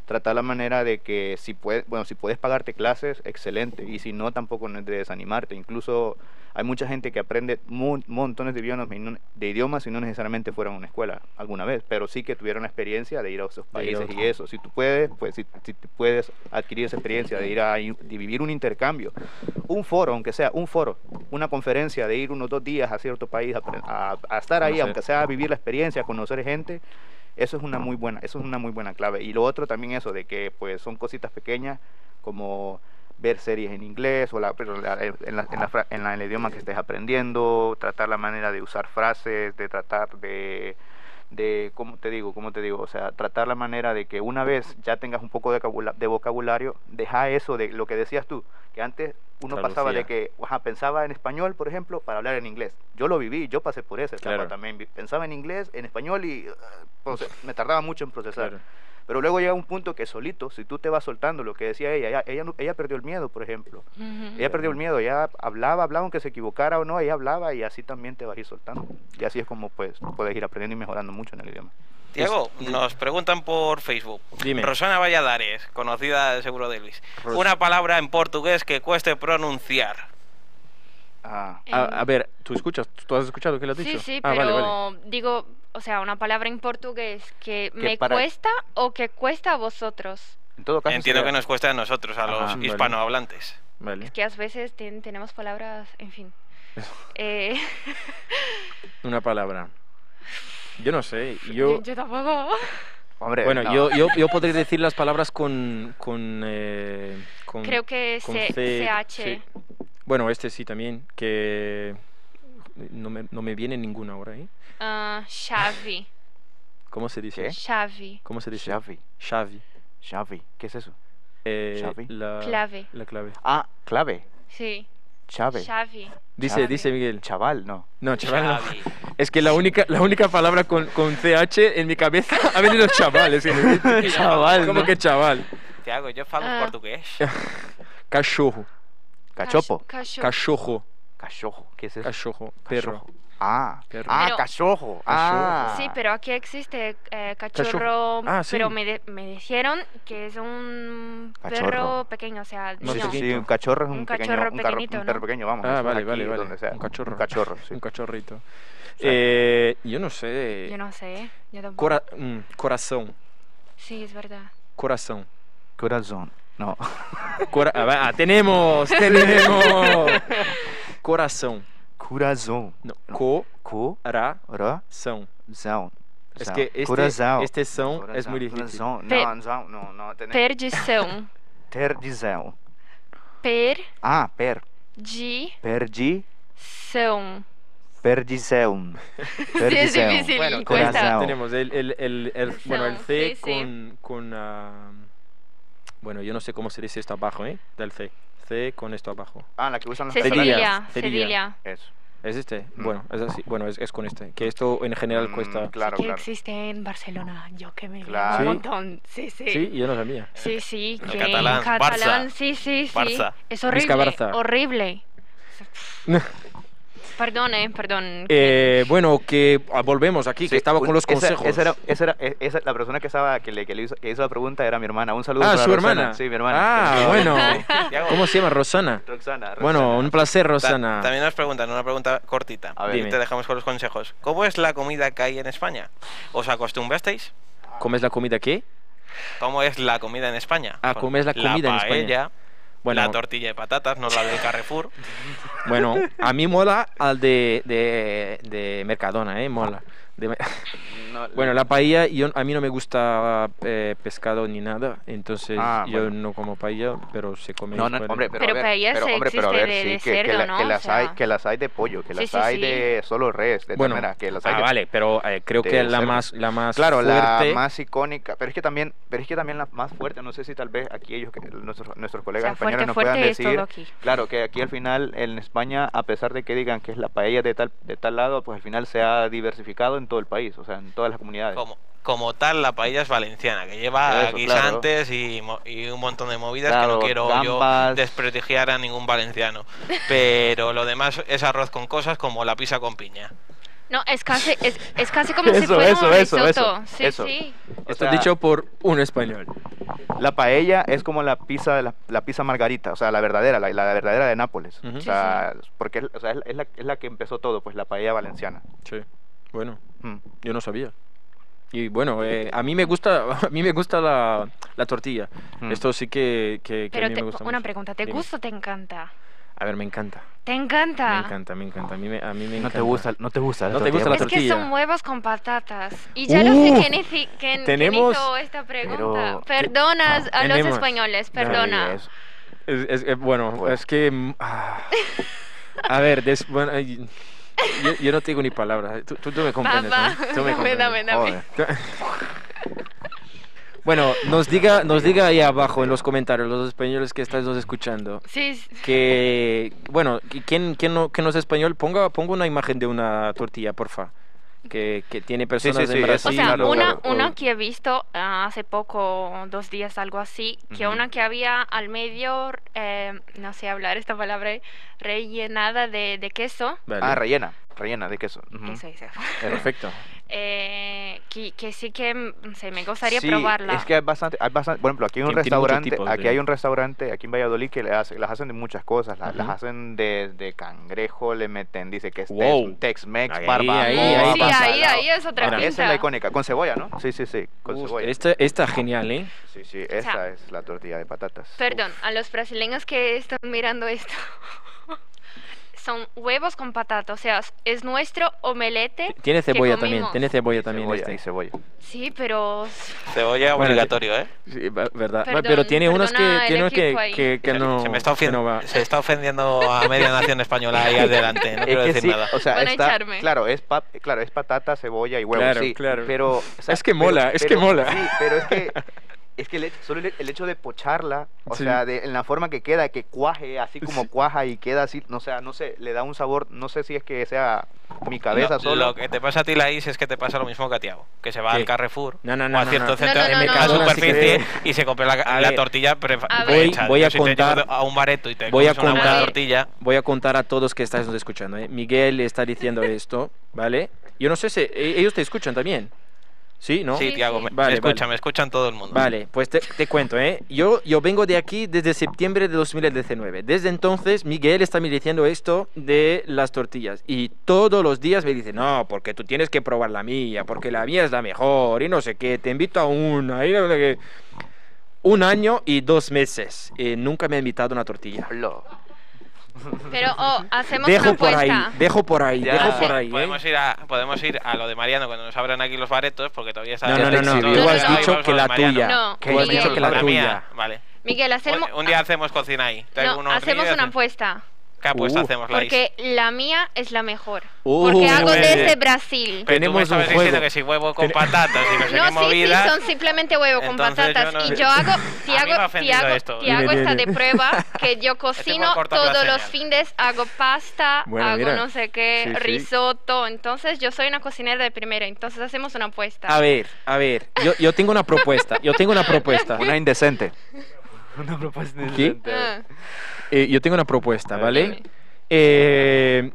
tratar la manera de que si puedes, bueno, si puedes pagarte clases, excelente, y si no, tampoco no es de desanimarte. Incluso hay mucha gente que aprende mon- montones de idiomas, de idiomas y no necesariamente fueron a una escuela alguna vez, pero sí que tuvieron la experiencia de ir a esos países y eso. Si tú puedes, pues si, si puedes adquirir esa experiencia de ir a de vivir un intercambio, un foro, aunque sea un foro, una conferencia, de ir unos dos días a cierto país a, apre- a- a estar ahí, Conocer. aunque sea a vivir la experiencia, a conocer gente, eso es una muy buena, eso es una muy buena clave. Y lo otro también eso de que pues son cositas pequeñas como ver series en inglés o la, pero la- en, la- en la en el idioma que estés aprendiendo, tratar la manera de usar frases, de tratar de de cómo te digo, cómo te digo, o sea, tratar la manera de que una vez ya tengas un poco de vocabulario, deja eso de lo que decías tú, que antes uno pasaba de que ajá, pensaba en español, por ejemplo, para hablar en inglés. Yo lo viví, yo pasé por esa etapa Claro. también. Pensaba en inglés, en español y uh, proce- me tardaba mucho en procesar. Claro. Pero luego llega un punto que solito, si tú te vas soltando lo que decía ella, ella, ella, no- ella perdió el miedo, por ejemplo. Ella perdió el miedo, ella hablaba, hablaba aunque se equivocara o no, ella hablaba y así también te vas a ir soltando. Y así es como pues puedes ir aprendiendo y mejorando mucho en el idioma. Diego, nos preguntan por Facebook. Dime. Rosana Valladares, conocida seguro de Luis. Ros- Una palabra en portugués que cueste pronunciar. Ah, A, a ver, ¿tú escuchas? ¿Tú has escuchado qué le has Sí, dicho? sí, ah, pero vale, vale. digo, o sea, una palabra en portugués que me para- cuesta o que cuesta a vosotros. en todo caso Entiendo sería- que nos cuesta a nosotros, a los Ajá, vale. hispanohablantes. Vale. Es que a veces ten- tenemos palabras, en fin. Eh, Una palabra. Yo no sé. Yo, yo tampoco. Hombre, bueno, no. yo, yo, yo podría decir las palabras con... con, eh, con Creo que con C- C, CH. sí. Bueno, este sí también, que no me, no me viene ninguna ahora, ¿eh? Ah, chave. ¿Cómo se dice? ¿Qué? ¿Cómo se dice? Xavi, Xavi. Xavi, ¿qué es eso? Eh, Xavi. La Clave. La clave. Ah, clave. Sí. Chave. Xavi. Dice, Xavi. dice Miguel. Chaval, no. No, chaval no. Es que la única, la única palabra con, con CH en mi cabeza ha venido chaval. Es que- Chaval, ¿Cómo ¿no? que chaval? Tiago, yo falo Ah. portugués. Cachorro. Cachopo. Cacho- Cachorro. Cachorro. ¿Qué es eso? Cachorro. Perro. Ah, Perro. ah, Pero- cachorro. Ah. Sí, pero aquí existe eh, cachorro, Ah, sí. pero me, de- me dijeron que es un Cachorro. perro pequeño, o sea, Más Sí, niño. sí, un cachorro es un, Un pequeño, cachorro un, carro- pequeñito, un perro ¿no? pequeño, vamos. Ah, vale, aquí, vale, vale. donde sea. Un cachorro. Un cachorro, sí. Un cachorrito. Eh, yo no sé. Yo no sé, yo tampoco. Cora- mm, corazón. Sí, es verdad. Corazón. Corazón. No. Cora- ah, va, tenemos, tenemos. Corazón. Corazón. No, co, Co. ra, Ra. son. Zão. Es Zão. que este, Corazón. este es Corazón, muy difícil. corazón. Não, zão, não, não. Tem... Perdição. Perdição. Ah, per. Perdi. Perdição. Sí, es difícil Bueno, y corazón. cuesta. Tenemos el, el, el, el- bueno, el C sí, sí. con, con ah, bueno, yo no sé cómo se dice esto abajo, ¿eh? Del C. C con esto abajo. Ah, la que usan los Cecilia. Cecilia. Eso. ¿Es este? Mm. Bueno, es así. Bueno, es, es con este. Que esto en general Mm, cuesta. Claro, que claro. existe en Barcelona, yo que me Claro. un ¿Sí? montón. Sí, sí. Sí, yo no sabía. Sí, sí, que catalán, en catalán, Barça. sí, sí, sí. Barça. Es horrible, Barça. horrible. Perdón, eh, perdón. Eh, bueno, que ah, volvemos aquí, que estaba un- con los esa- consejos. Esa, era, esa, era, e- esa- la persona que estaba que le, que le hizo, que hizo la pregunta era mi hermana. Un saludo Ah, para su Roxana. hermana. Sí, mi hermana. Ah, Sí. bueno. ¿Cómo se llama? Rosana. Roxana, Roxana. Bueno, un placer, ta- Rosana. también nos preguntan una pregunta cortita. A ver. y Dime. te dejamos con los consejos. ¿Cómo es la comida que hay en España? ¿Os acostumbrasteis? ¿Comes la comida qué? ¿Cómo es la comida en España? Ah, ¿cómo es la comida en España? paella, Bueno, La tortilla de patatas, no la del Carrefour. bueno, a mí mola al de, de, de Mercadona, ¿eh? Mola. De No, bueno, la paella, yo, a mí no me gusta eh, pescado ni nada, entonces Ah, yo bueno. no como paella, pero se come. No, no, hombre, pero, Pero a ver, paella pero, hombre, pero a ver, de- sí, de que, que, cerdo, la- ¿no? que O las sea- hay, que las hay de pollo, que las sí, hay sí. de solo res, de Bueno, ternera, que las hay ah, de- vale, pero eh, creo que la cerdo. más, la más Claro, la fuerte... más icónica, pero es que también, pero es que también la más fuerte, no sé si tal vez aquí ellos, que- nuestros, nuestros colegas sea, fuerte, españoles nos fuerte puedan es todo decir, aquí. claro, que aquí al final en España, a pesar de que digan que es la paella de tal, de tal lado, pues al final se ha diversificado en todo el país, o sea, en todas las comunidades. Como, como tal, la paella es valenciana, que lleva Eso, guisantes y, mo- y un montón de movidas que Claro, no quiero gambas. yo desprestigiar a ningún valenciano. Pero lo demás es arroz con cosas como la pizza con piña. No, es casi, es, es casi como si Eso, fuera eso, un eso, risotto. eso, sí, eso. sí. O Esto sea, dicho por un español. La paella es como la pizza, la, la pizza margarita, o sea, la verdadera, la, la verdadera de Nápoles. Ujú. O Sí, sea, porque es, o sea, es, la- es la, es la que empezó todo, pues la paella valenciana. Sí, bueno, Mm. yo no sabía. Y bueno, eh, a mí me gusta, a mí me gusta la, la tortilla. Mm. Esto sí que, que, que a Pero mí te- me gusta una mucho. pregunta, ¿te Dime. gusta o te encanta? A ver, me encanta. ¿Te encanta? Me encanta, me encanta. A mí me, a mí me No encanta. te gusta, no te gusta. ¿No te gusta la Es que tortilla? son huevos con patatas. Y ya no sé Uf, quién, quién- quién tenemos- hizo esta pregunta. Pero- Perdonas a los Tenemos- españoles, Sí, perdona. es- Es, es- eh, bueno, Pues. es que... ah. a ver, des- bueno, yo, yo no tengo ni palabras. Tú, tú, tú me comprendes, Papá, ¿no? Tú me dame, comprendes. dame, dame. joder. Bueno, nos diga, nos diga ahí abajo en los comentarios, los españoles que estáis nos escuchando, Sí, que, bueno, que- ¿quién, quién, no, quién no es español? Ponga, ponga una imagen de una tortilla, porfa. Que, que tiene personas sí, sí, Brasil. O sea, claro, una, claro. una que he visto ah, hace poco, dos días, algo así, que una que había al medio, eh, no sé hablar esta palabra, rellenada de, de queso. Vale. Ah, rellena, rellena de queso. Ujú. Eso, eso. Perfecto. Eh, que, que sí que mm, sé, me gustaría Sí, probarla. Es que hay bastante, hay bastante, por ejemplo, aquí hay un restaurante, tipos aquí de- hay un restaurante aquí en Valladolid que le hace, las hacen de muchas cosas, la- las Ujú. hacen de, de cangrejo, le meten, dice que es Wow. Tex-Mex, Ahí, barbacoa, ahí, ahí sí, ahí, ahí es otra Ahora, Esa es la pinta. icónica, con cebolla, ¿no? Sí, sí, sí, con Uf, cebolla. esta, esta genial, ¿eh? Sí, sí, esa es la tortilla de patatas. Perdón, a los brasileños que están mirando esto. Son huevos con patata, o sea, es nuestro omelete. Tiene que cebolla también, tiene cebolla también cebolla, este. y cebolla. Sí, pero Cebolla Bueno, obligatorio, ¿eh? Sí, verdad. Perdón, pero tiene unos que, tiene unos que, que, no, se, me está que ofen- no va. se está ofendiendo a media nación española ahí adelante. No Es quiero que decir sí, nada. o sea, está, claro, es pa- claro, es patata, cebolla y huevo, Claro, sí, claro. pero o sea, Es que pero- mola, es que pero- mola. Sí, pero es que es que el, solo el, el hecho de pocharla, o Sí. sea, de, en la forma que queda, que cuaje así como cuaja y queda así, no sé, no sé, le da un sabor, no sé si es que sea mi cabeza lo, solo. lo que te pasa a ti, Laís, es que te pasa lo mismo que a Tiago, que se va ¿Qué? al Carrefour No, no, no, o a cierto no. centro No, no, de no. superficie Sí. y se compra la, la tortilla prefa- A ver. Voy- a si contar- a un bareto y te voy a comes una contar- tortilla. Voy a contar a todos que estáis escuchando. ¿eh? Miguel está diciendo esto, ¿vale? Yo no sé si e- ellos te escuchan también. ¿Sí? ¿no? Sí, Tiago, me, Vale, me escuchan, vale. me escuchan todo el mundo. Vale, pues te, te cuento, ¿eh? Yo, yo vengo de aquí desde septiembre de 2019. Desde entonces, Miguel está me diciendo esto de las tortillas. Y todos los días me dice, no, porque tú tienes que probar la mía, porque la mía es la mejor, y no sé qué, te invito a una. y no sé qué". Un año y dos meses. y nunca me ha invitado a una tortilla. Lo- Pero oh, hacemos Dejo una por ahí, apuesta. dejo por ahí, Ya. dejo por ahí. ¿eh? Podemos ir, a, podemos ir a lo de Mariano cuando nos abran aquí los baretos, porque todavía está... No, no, no, no, tú todo has dicho que la tuya. No, Tú has Miguel. dicho que la tuya. vale. Miguel, hacemos, Un, un día hacemos cocina ahí. No, hacemos una apuesta. ¿Qué apuesta Uh. hacemos, Laís? Porque la mía es la mejor. Uh, Porque hago desde. Brasil. Pero tú Tenemos me un estabas diciendo que si huevo con patatas y no sé No, qué sí, sí, son simplemente huevo con Entonces yo patatas. no- Y yo hago, me ha hago, si ofendido hago, esto. si hago esta de prueba, que yo cocino cortar la todos los fines, hago pasta, Bueno, hago mira. no sé qué, Sí, risotto. Entonces yo soy una cocinera de primera. Entonces hacemos una apuesta. A ver, a ver, yo, yo tengo una propuesta, yo tengo una propuesta. Una indecente. Una propuesta ¿Qué? indecente. Ah, Eh, yo tengo una propuesta, ¿vale? Eh,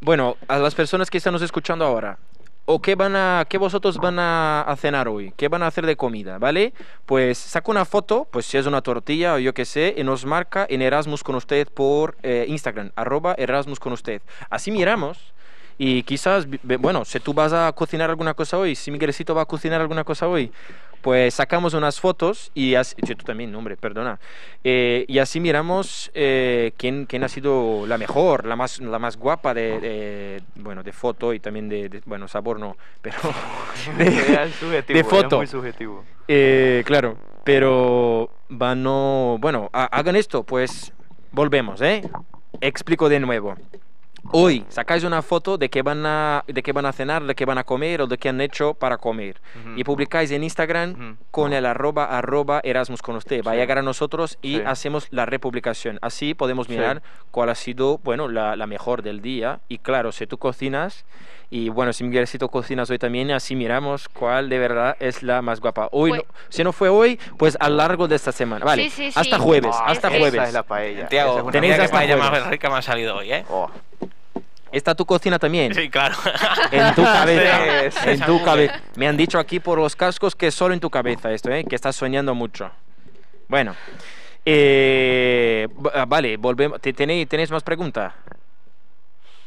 bueno, a las personas que están nos escuchando ahora, ¿o qué van a, qué vosotros van a, a cenar hoy? ¿Qué van a hacer de comida, ¿vale? Pues saca una foto, pues si es una tortilla o yo qué sé, y nos marca en Erasmus con usted por eh, Instagram, arroba Erasmus con usted. Así miramos. Y quizás, bueno, si tú vas a cocinar alguna cosa hoy, si Miguelcito va a cocinar alguna cosa hoy, pues sacamos unas fotos y así, sí, tú también, hombre, perdona. Eh, y así miramos eh, quién, quién ha sido la mejor, la más, la más guapa de, de- bueno, de foto y también de, de- bueno, sabor no, pero subjetivo, de foto. muy subjetivo. eh, claro, pero van no, bueno, ha- hagan esto, pues volvemos, ¿eh? Explico de nuevo. Hoy sacáis una foto de qué van a, de qué van a cenar, de qué van a comer o de qué han hecho para comer y publicáis en Instagram con el arroba arroba Erasmus con usted. Va a Sí. llegar a nosotros y Sí. hacemos la republicación. Así podemos Sí. mirar cuál ha sido, bueno, la, la mejor del día. Y claro, si tú cocinas y bueno, si Miguelcito cocinas hoy también, así miramos cuál de verdad es la más guapa. Hoy, Pues- no- si no fue hoy, pues a lo largo de esta semana. Vale, Sí, sí, sí. hasta jueves, Oh, hasta esa jueves. Esa es la paella. Tiago, tenéis hasta paella jueves. más rica me ha salido hoy, ¿eh? Oh, Está tu cocina también. Sí, claro. En tu cabeza. Sí, en tu cabeza. Me han dicho aquí por los cascos que es solo en tu cabeza esto, ¿eh? que estás soñando mucho. Bueno. eh, vale, volvemos. ¿Te- ¿Tenéis, ¿Tenéis más preguntas?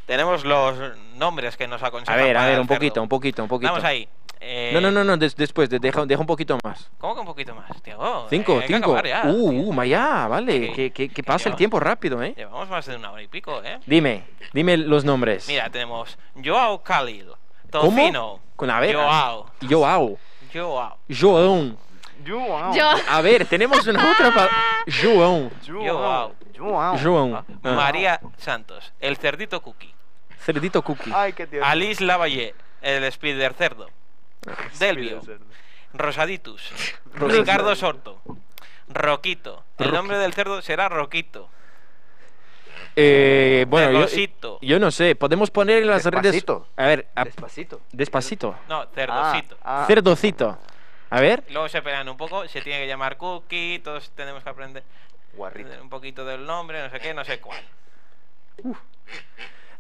Tenemos los nombres que nos A aconsejan ver, a ver, un poquito, un poquito, un poquito. Vamos ahí. Eh, No, no, no, no, des- después, de- deja, deja un poquito más. ¿Cómo que un poquito más? Cinco, hay que cinco. ya, uh, uh, ya, vale. Que- Que, que, que que pasa el tiempo rápido, ¿eh? Llevamos más de una hora y pico, ¿eh? Dime, dime los nombres. Mira, tenemos Joao Khalil, ¿Cómo? Tofino, Con a ver. Joao, Joao. Joao, João. Joao. Yo, A ver, tenemos una otra palabra. João. Joao. Joao. João. Ah, Ah, María Santos, el cerdito cookie, Cerdito cookie. Ay, qué tierno. Alice Lavalle, el spider cerdo, Delvio, Rosaditus, Ricardo Sorto, Roquito. El nombre del cerdo será Roquito. Eh, bueno, yo, Cerdocito. yo no sé, podemos poner en las redes. Despacito. A ver, a- Despacito. despacito. No, cerdocito. Ah, ah. Cerdocito. A ver. Luego se pelean un poco, se tiene que llamar Cookie, todos tenemos que aprender Guarrito. un poquito del nombre, no sé qué, no sé cuál.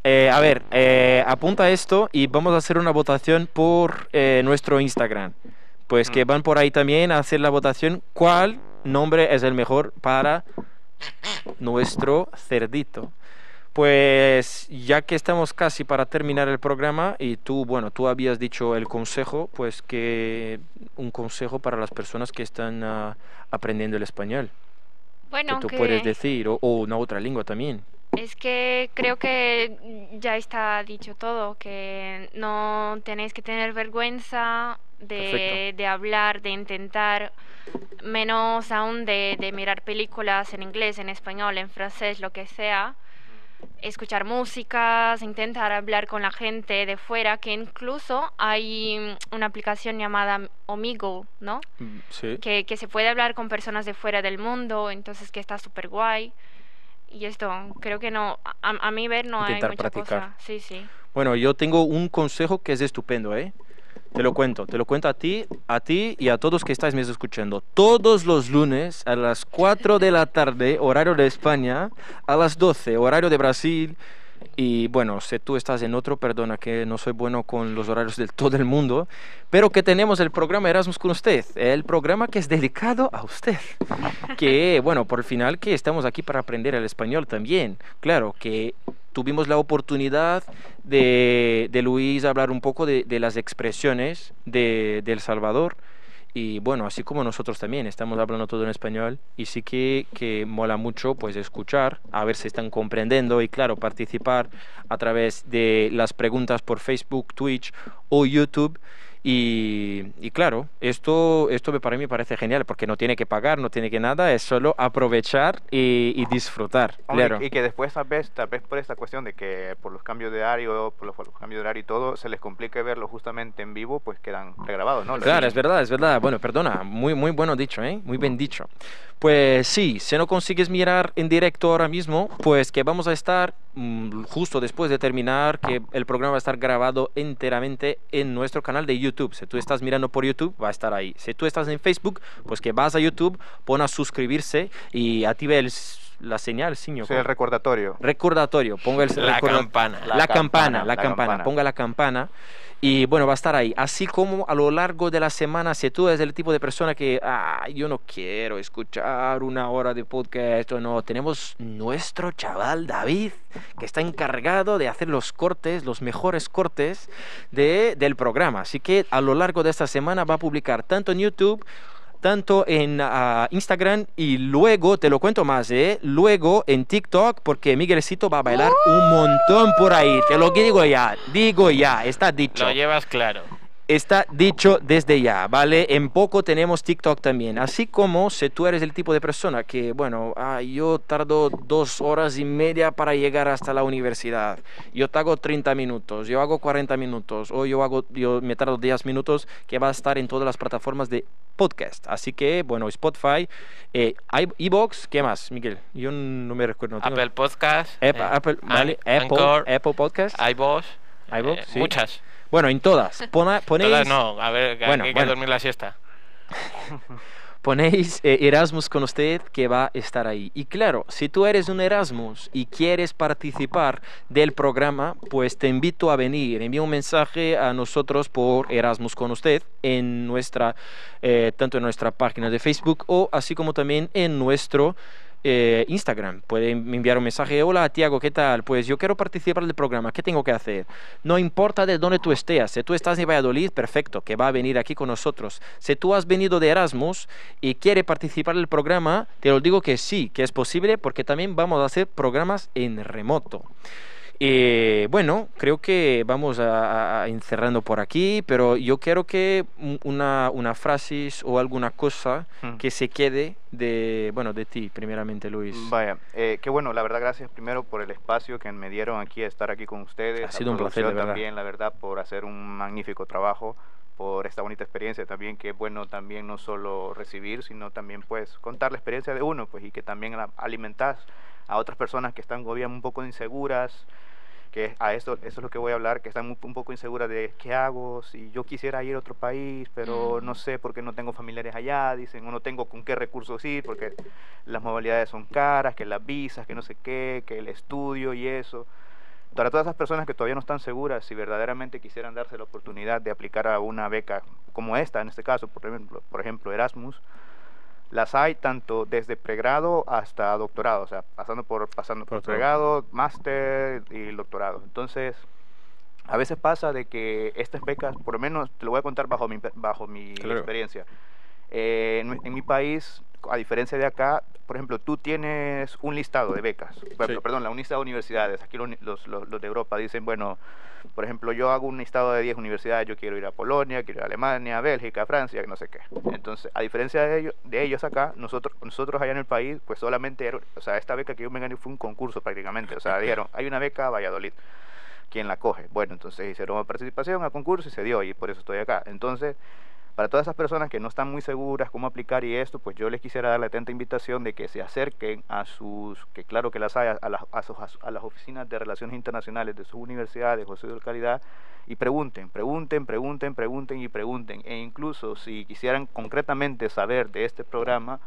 Eh, a ver, eh, apunta esto y vamos a hacer una votación por eh, nuestro Instagram. Pues que Mm. van por ahí también a hacer la votación. ¿Cuál nombre es el mejor para nuestro cerdito? Pues ya que estamos casi para terminar el programa y tú, bueno, tú habías dicho el consejo, pues que un consejo para las personas que están ah, aprendiendo el español, bueno, que tú que puedes decir, o, o una otra lengua también. Es que creo que ya está dicho todo, que no tenéis que tener vergüenza de, hablar, de intentar, menos aún de, de mirar películas en inglés, en español, en francés, lo que sea, escuchar músicas, intentar hablar con la gente de fuera, que incluso hay una aplicación llamada Omigo, ¿no? Mm, Sí. Que, que se puede hablar con personas de fuera del mundo, entonces que está súper guay. Y esto, creo que no, a, a mi ver no Intentar hay mucha practicar. cosa. Sí, sí. Bueno, yo tengo un consejo que es estupendo, ¿eh? Te lo cuento, te lo cuento a ti, a ti y a todos que estáis me escuchando. Todos los lunes a las 4 de la tarde, horario de España, a las 12, horario de Brasil. Y bueno, si tú estás en otro, perdona que no soy bueno con los horarios de todo el mundo, pero que tenemos el programa Erasmus con usted, el programa que es dedicado a usted. Que bueno, por el final que estamos aquí para aprender el español también. Claro, que tuvimos la oportunidad de, de Luis hablar un poco de, de las expresiones de, de El Salvador. Y bueno, así como nosotros también estamos hablando todo en español y sí que, que mola mucho pues escuchar, a ver si están comprendiendo y claro, participar a través de las preguntas por Facebook, Twitch o YouTube. Y, y claro, esto, esto para mí me parece genial porque no tiene que pagar, no tiene que nada, es solo aprovechar y, y disfrutar. Hombre, claro. Y que después tal vez, tal vez por esta cuestión de que por los cambios de horario, por los, por los cambios de horario y todo, se les complique verlo justamente en vivo, pues quedan regrabados, ¿no? Claro, es verdad, es verdad. Bueno, perdona, muy, muy bueno dicho, ¿eh? Muy bien dicho. Pues sí, si no consigues mirar en directo ahora mismo, pues que vamos a estar mm, justo después de terminar, que el programa va a estar grabado enteramente en nuestro canal de YouTube. Si tú estás mirando por YouTube, va a estar ahí. Si tú estás en Facebook, pues que vas a YouTube, pon a suscribirse y active el la señal, señor. Sí, el recordatorio. recordatorio, ponga el La recorda- campana. la, La campana, campana, la la campana, campana. ponga la campana y bueno, va a estar ahí. Así como a lo largo de la semana, si tú eres el tipo de persona que, ah, yo no quiero escuchar una hora de podcast o no, tenemos nuestro chaval David, que está encargado de hacer los cortes, los mejores cortes de, del programa. Así que a lo largo de esta semana va a publicar tanto en YouTube tanto en ah, Instagram y luego, te lo cuento más, ¿eh? Luego en TikTok, porque Miguelcito va a bailar un montón por ahí. Te lo digo ya, digo ya, está dicho. Lo llevas claro. Está dicho desde ya, ¿vale? En poco tenemos TikTok también. Así como si tú eres el tipo de persona que, bueno, ah, yo tardo dos horas y media para llegar hasta la universidad. Yo te hago 30 minutos, yo hago 40 minutos, o yo, hago, yo me tardo 10 minutos, que va a estar en todas las plataformas de podcast. Así que, bueno, Spotify, eh, iBox, ¿qué más, Miguel? Yo no me recuerdo. no Apple Podcast. Apple, eh, Apple, An- vale, Apple, Anchor, Apple Podcast. iVoox, iVoox, eh, sí. Muchas. Bueno, en todas. Pona- ponéis... Todas no, a ver, Bueno, hay que bueno. dormir la siesta. ponéis eh, Erasmus con usted que va a estar ahí. Y claro, si tú eres un Erasmus y quieres participar del programa, pues te invito a venir. Envía un mensaje a nosotros por Erasmus con usted en nuestra, eh, tanto en nuestra página de Facebook o así como también en nuestro eh, Instagram. Puede enviar un mensaje, hola Tiago, ¿qué tal? Pues yo quiero participar del programa, ¿qué tengo que hacer? No importa de dónde tú estés, si tú estás en Valladolid, perfecto, que va a venir aquí con nosotros. Si tú has venido de Erasmus y quiere participar del programa, te lo digo que sí, que es posible porque también vamos a hacer programas en remoto. Eh, bueno, creo que vamos a, a- encerrando por aquí, pero yo quiero que un- una, una frase o alguna cosa Mm. que se quede de, bueno, de ti, primeramente, Luis. Vaya, eh, qué bueno, la verdad, gracias primero por el espacio que me dieron aquí a estar aquí con ustedes. Ha sido un placer, de verdad. también, la verdad, por hacer un magnífico trabajo, por esta bonita experiencia también, que es bueno también no solo recibir, sino también pues contar la experiencia de uno, pues y que también la- alimentas a otras personas que están todavía un poco inseguras, que a esto, eso es lo que voy a hablar, que están un, un poco inseguras de qué hago, si yo quisiera ir a otro país, pero no Mm. sé porque no tengo familiares allá, dicen, o no tengo con qué recursos ir, porque las modalidades son caras, que las visas, que no sé qué, que el estudio y eso. Para todas esas personas que todavía no están seguras, si verdaderamente quisieran darse la oportunidad de aplicar a una beca como esta, en este caso, por ejemplo, por ejemplo Erasmus, las hay tanto desde pregrado hasta doctorado, o sea, pasando por, pasando Por pregrado, máster y doctorado. Entonces, a veces pasa de que estas becas, por lo menos te lo voy a contar bajo mi, bajo mi Claro. experiencia. Eh, en mi país, a diferencia de acá, por ejemplo, tú tienes un listado de becas, Sí. perdón, la un listado de universidades. Aquí los, los- los- los de Europa dicen, bueno, por ejemplo, yo hago un listado de 10 universidades, yo quiero ir a Polonia, quiero ir a Alemania, Bélgica, Francia, no sé qué. Entonces, a diferencia de ellos, de ellos acá, nosotros, nosotros allá en el país, pues solamente, era- o sea, esta beca que yo me gané fue un concurso prácticamente. O sea, dijeron, hay una beca a Valladolid. ¿Quién la coge? Bueno, entonces hicieron una participación a concurso y se dio, y por eso estoy acá. Entonces, para todas esas personas que no están muy seguras cómo aplicar y esto, pues yo les quisiera dar la atenta invitación de que se acerquen a sus, que claro que las hay, a las, oficinas de relaciones internacionales de sus universidades o su localidad y pregunten, pregunten, pregunten, pregunten y pregunten. E incluso si quisieran concretamente saber de este programa,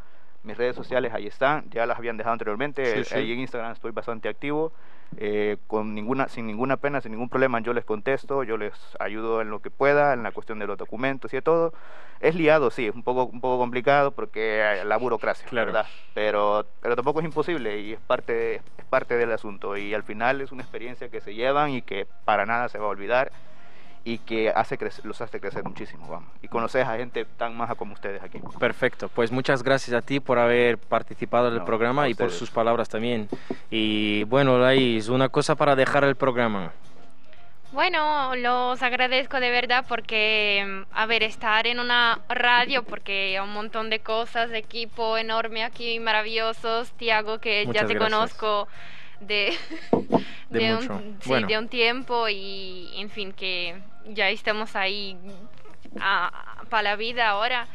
mis redes sociales ahí están, ya las habían dejado anteriormente, Sí, eh, sí. ahí en Instagram estoy bastante activo, eh, con ninguna, sin ninguna pena, sin ningún problema, yo les contesto, yo les ayudo en lo que pueda, en la cuestión de los documentos y de todo. Es liado, sí, es un poco, un poco complicado porque hay la burocracia, Claro. ¿verdad? Pero, pero tampoco es imposible y es parte, es parte del asunto. Y al final es una experiencia que se llevan y que para nada se va a olvidar y que hace crecer, los hace crecer muchísimo, vamos. Y conoces a gente tan maja como ustedes aquí. Perfecto, pues muchas gracias a ti por haber participado del No, programa y por sus palabras también. Y bueno, Laís, una cosa para dejar el programa. Bueno, los agradezco de verdad porque, mm, a ver, estar en una radio, porque un montón de cosas, equipo enorme aquí, maravillosos, Tiago, que Muchas ya te gracias. conozco de, De un, mucho. sí, Bueno. de un tiempo y, en fin, que ya estamos ahí para la vida ahora.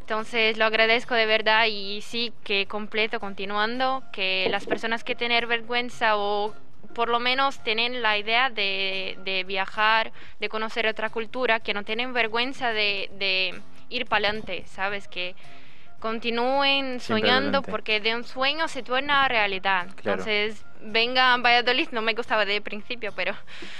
Entonces lo agradezco de verdad y sí que completo continuando, que las personas que tener vergüenza o por lo menos tienen la idea de, de viajar, de conocer otra cultura, que no tienen vergüenza de, de ir para adelante, ¿sabes? Que continúen Siempre soñando adelante. porque de un sueño se torna realidad. Claro. Entonces, venga a Valladolid, no me gustaba de principio, pero...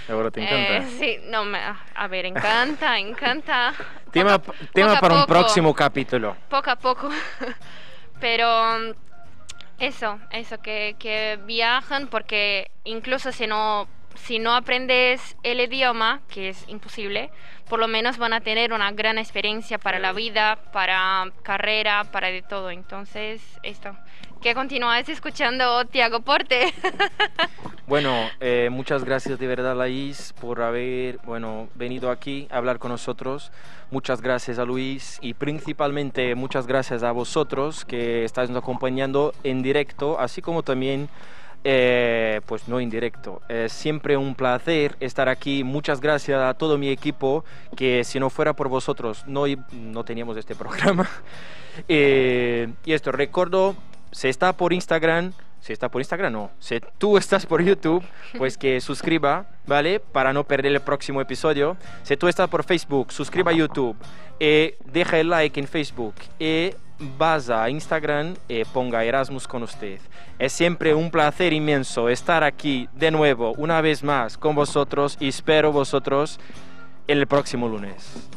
Ahora te encanta. eh, sí, no, me, a ver, encanta, encanta. tema Poco tema poco para un poco próximo capítulo. poco a poco. Pero eso, eso, que, que viajan porque incluso si no, si no aprendes el idioma, que es imposible, por lo menos van a tener una gran experiencia para la vida, para carrera, para de todo. Entonces, esto. Que continúes escuchando Tiago Porte. Bueno, eh, muchas gracias de verdad, Laís, por haber bueno, venido aquí a hablar con nosotros. Muchas gracias a Luis y principalmente muchas gracias a vosotros que estáis nos acompañando en directo, así como también, eh, pues no en directo. Es siempre un placer estar aquí. Muchas gracias a todo mi equipo, que si no fuera por vosotros no, no teníamos este programa. Eh, y esto, recuerdo, se está por Instagram, si está por Instagram, no. Si tú estás por YouTube, pues que suscriba, ¿vale? Para no perder el próximo episodio. Si tú estás por Facebook, suscriba a YouTube. Eh, deja el like en Facebook. Y vas a Instagram, eh, ponga Erasmus con usted. Es siempre un placer inmenso estar aquí de nuevo, una vez más, con vosotros. Y espero vosotros el próximo lunes.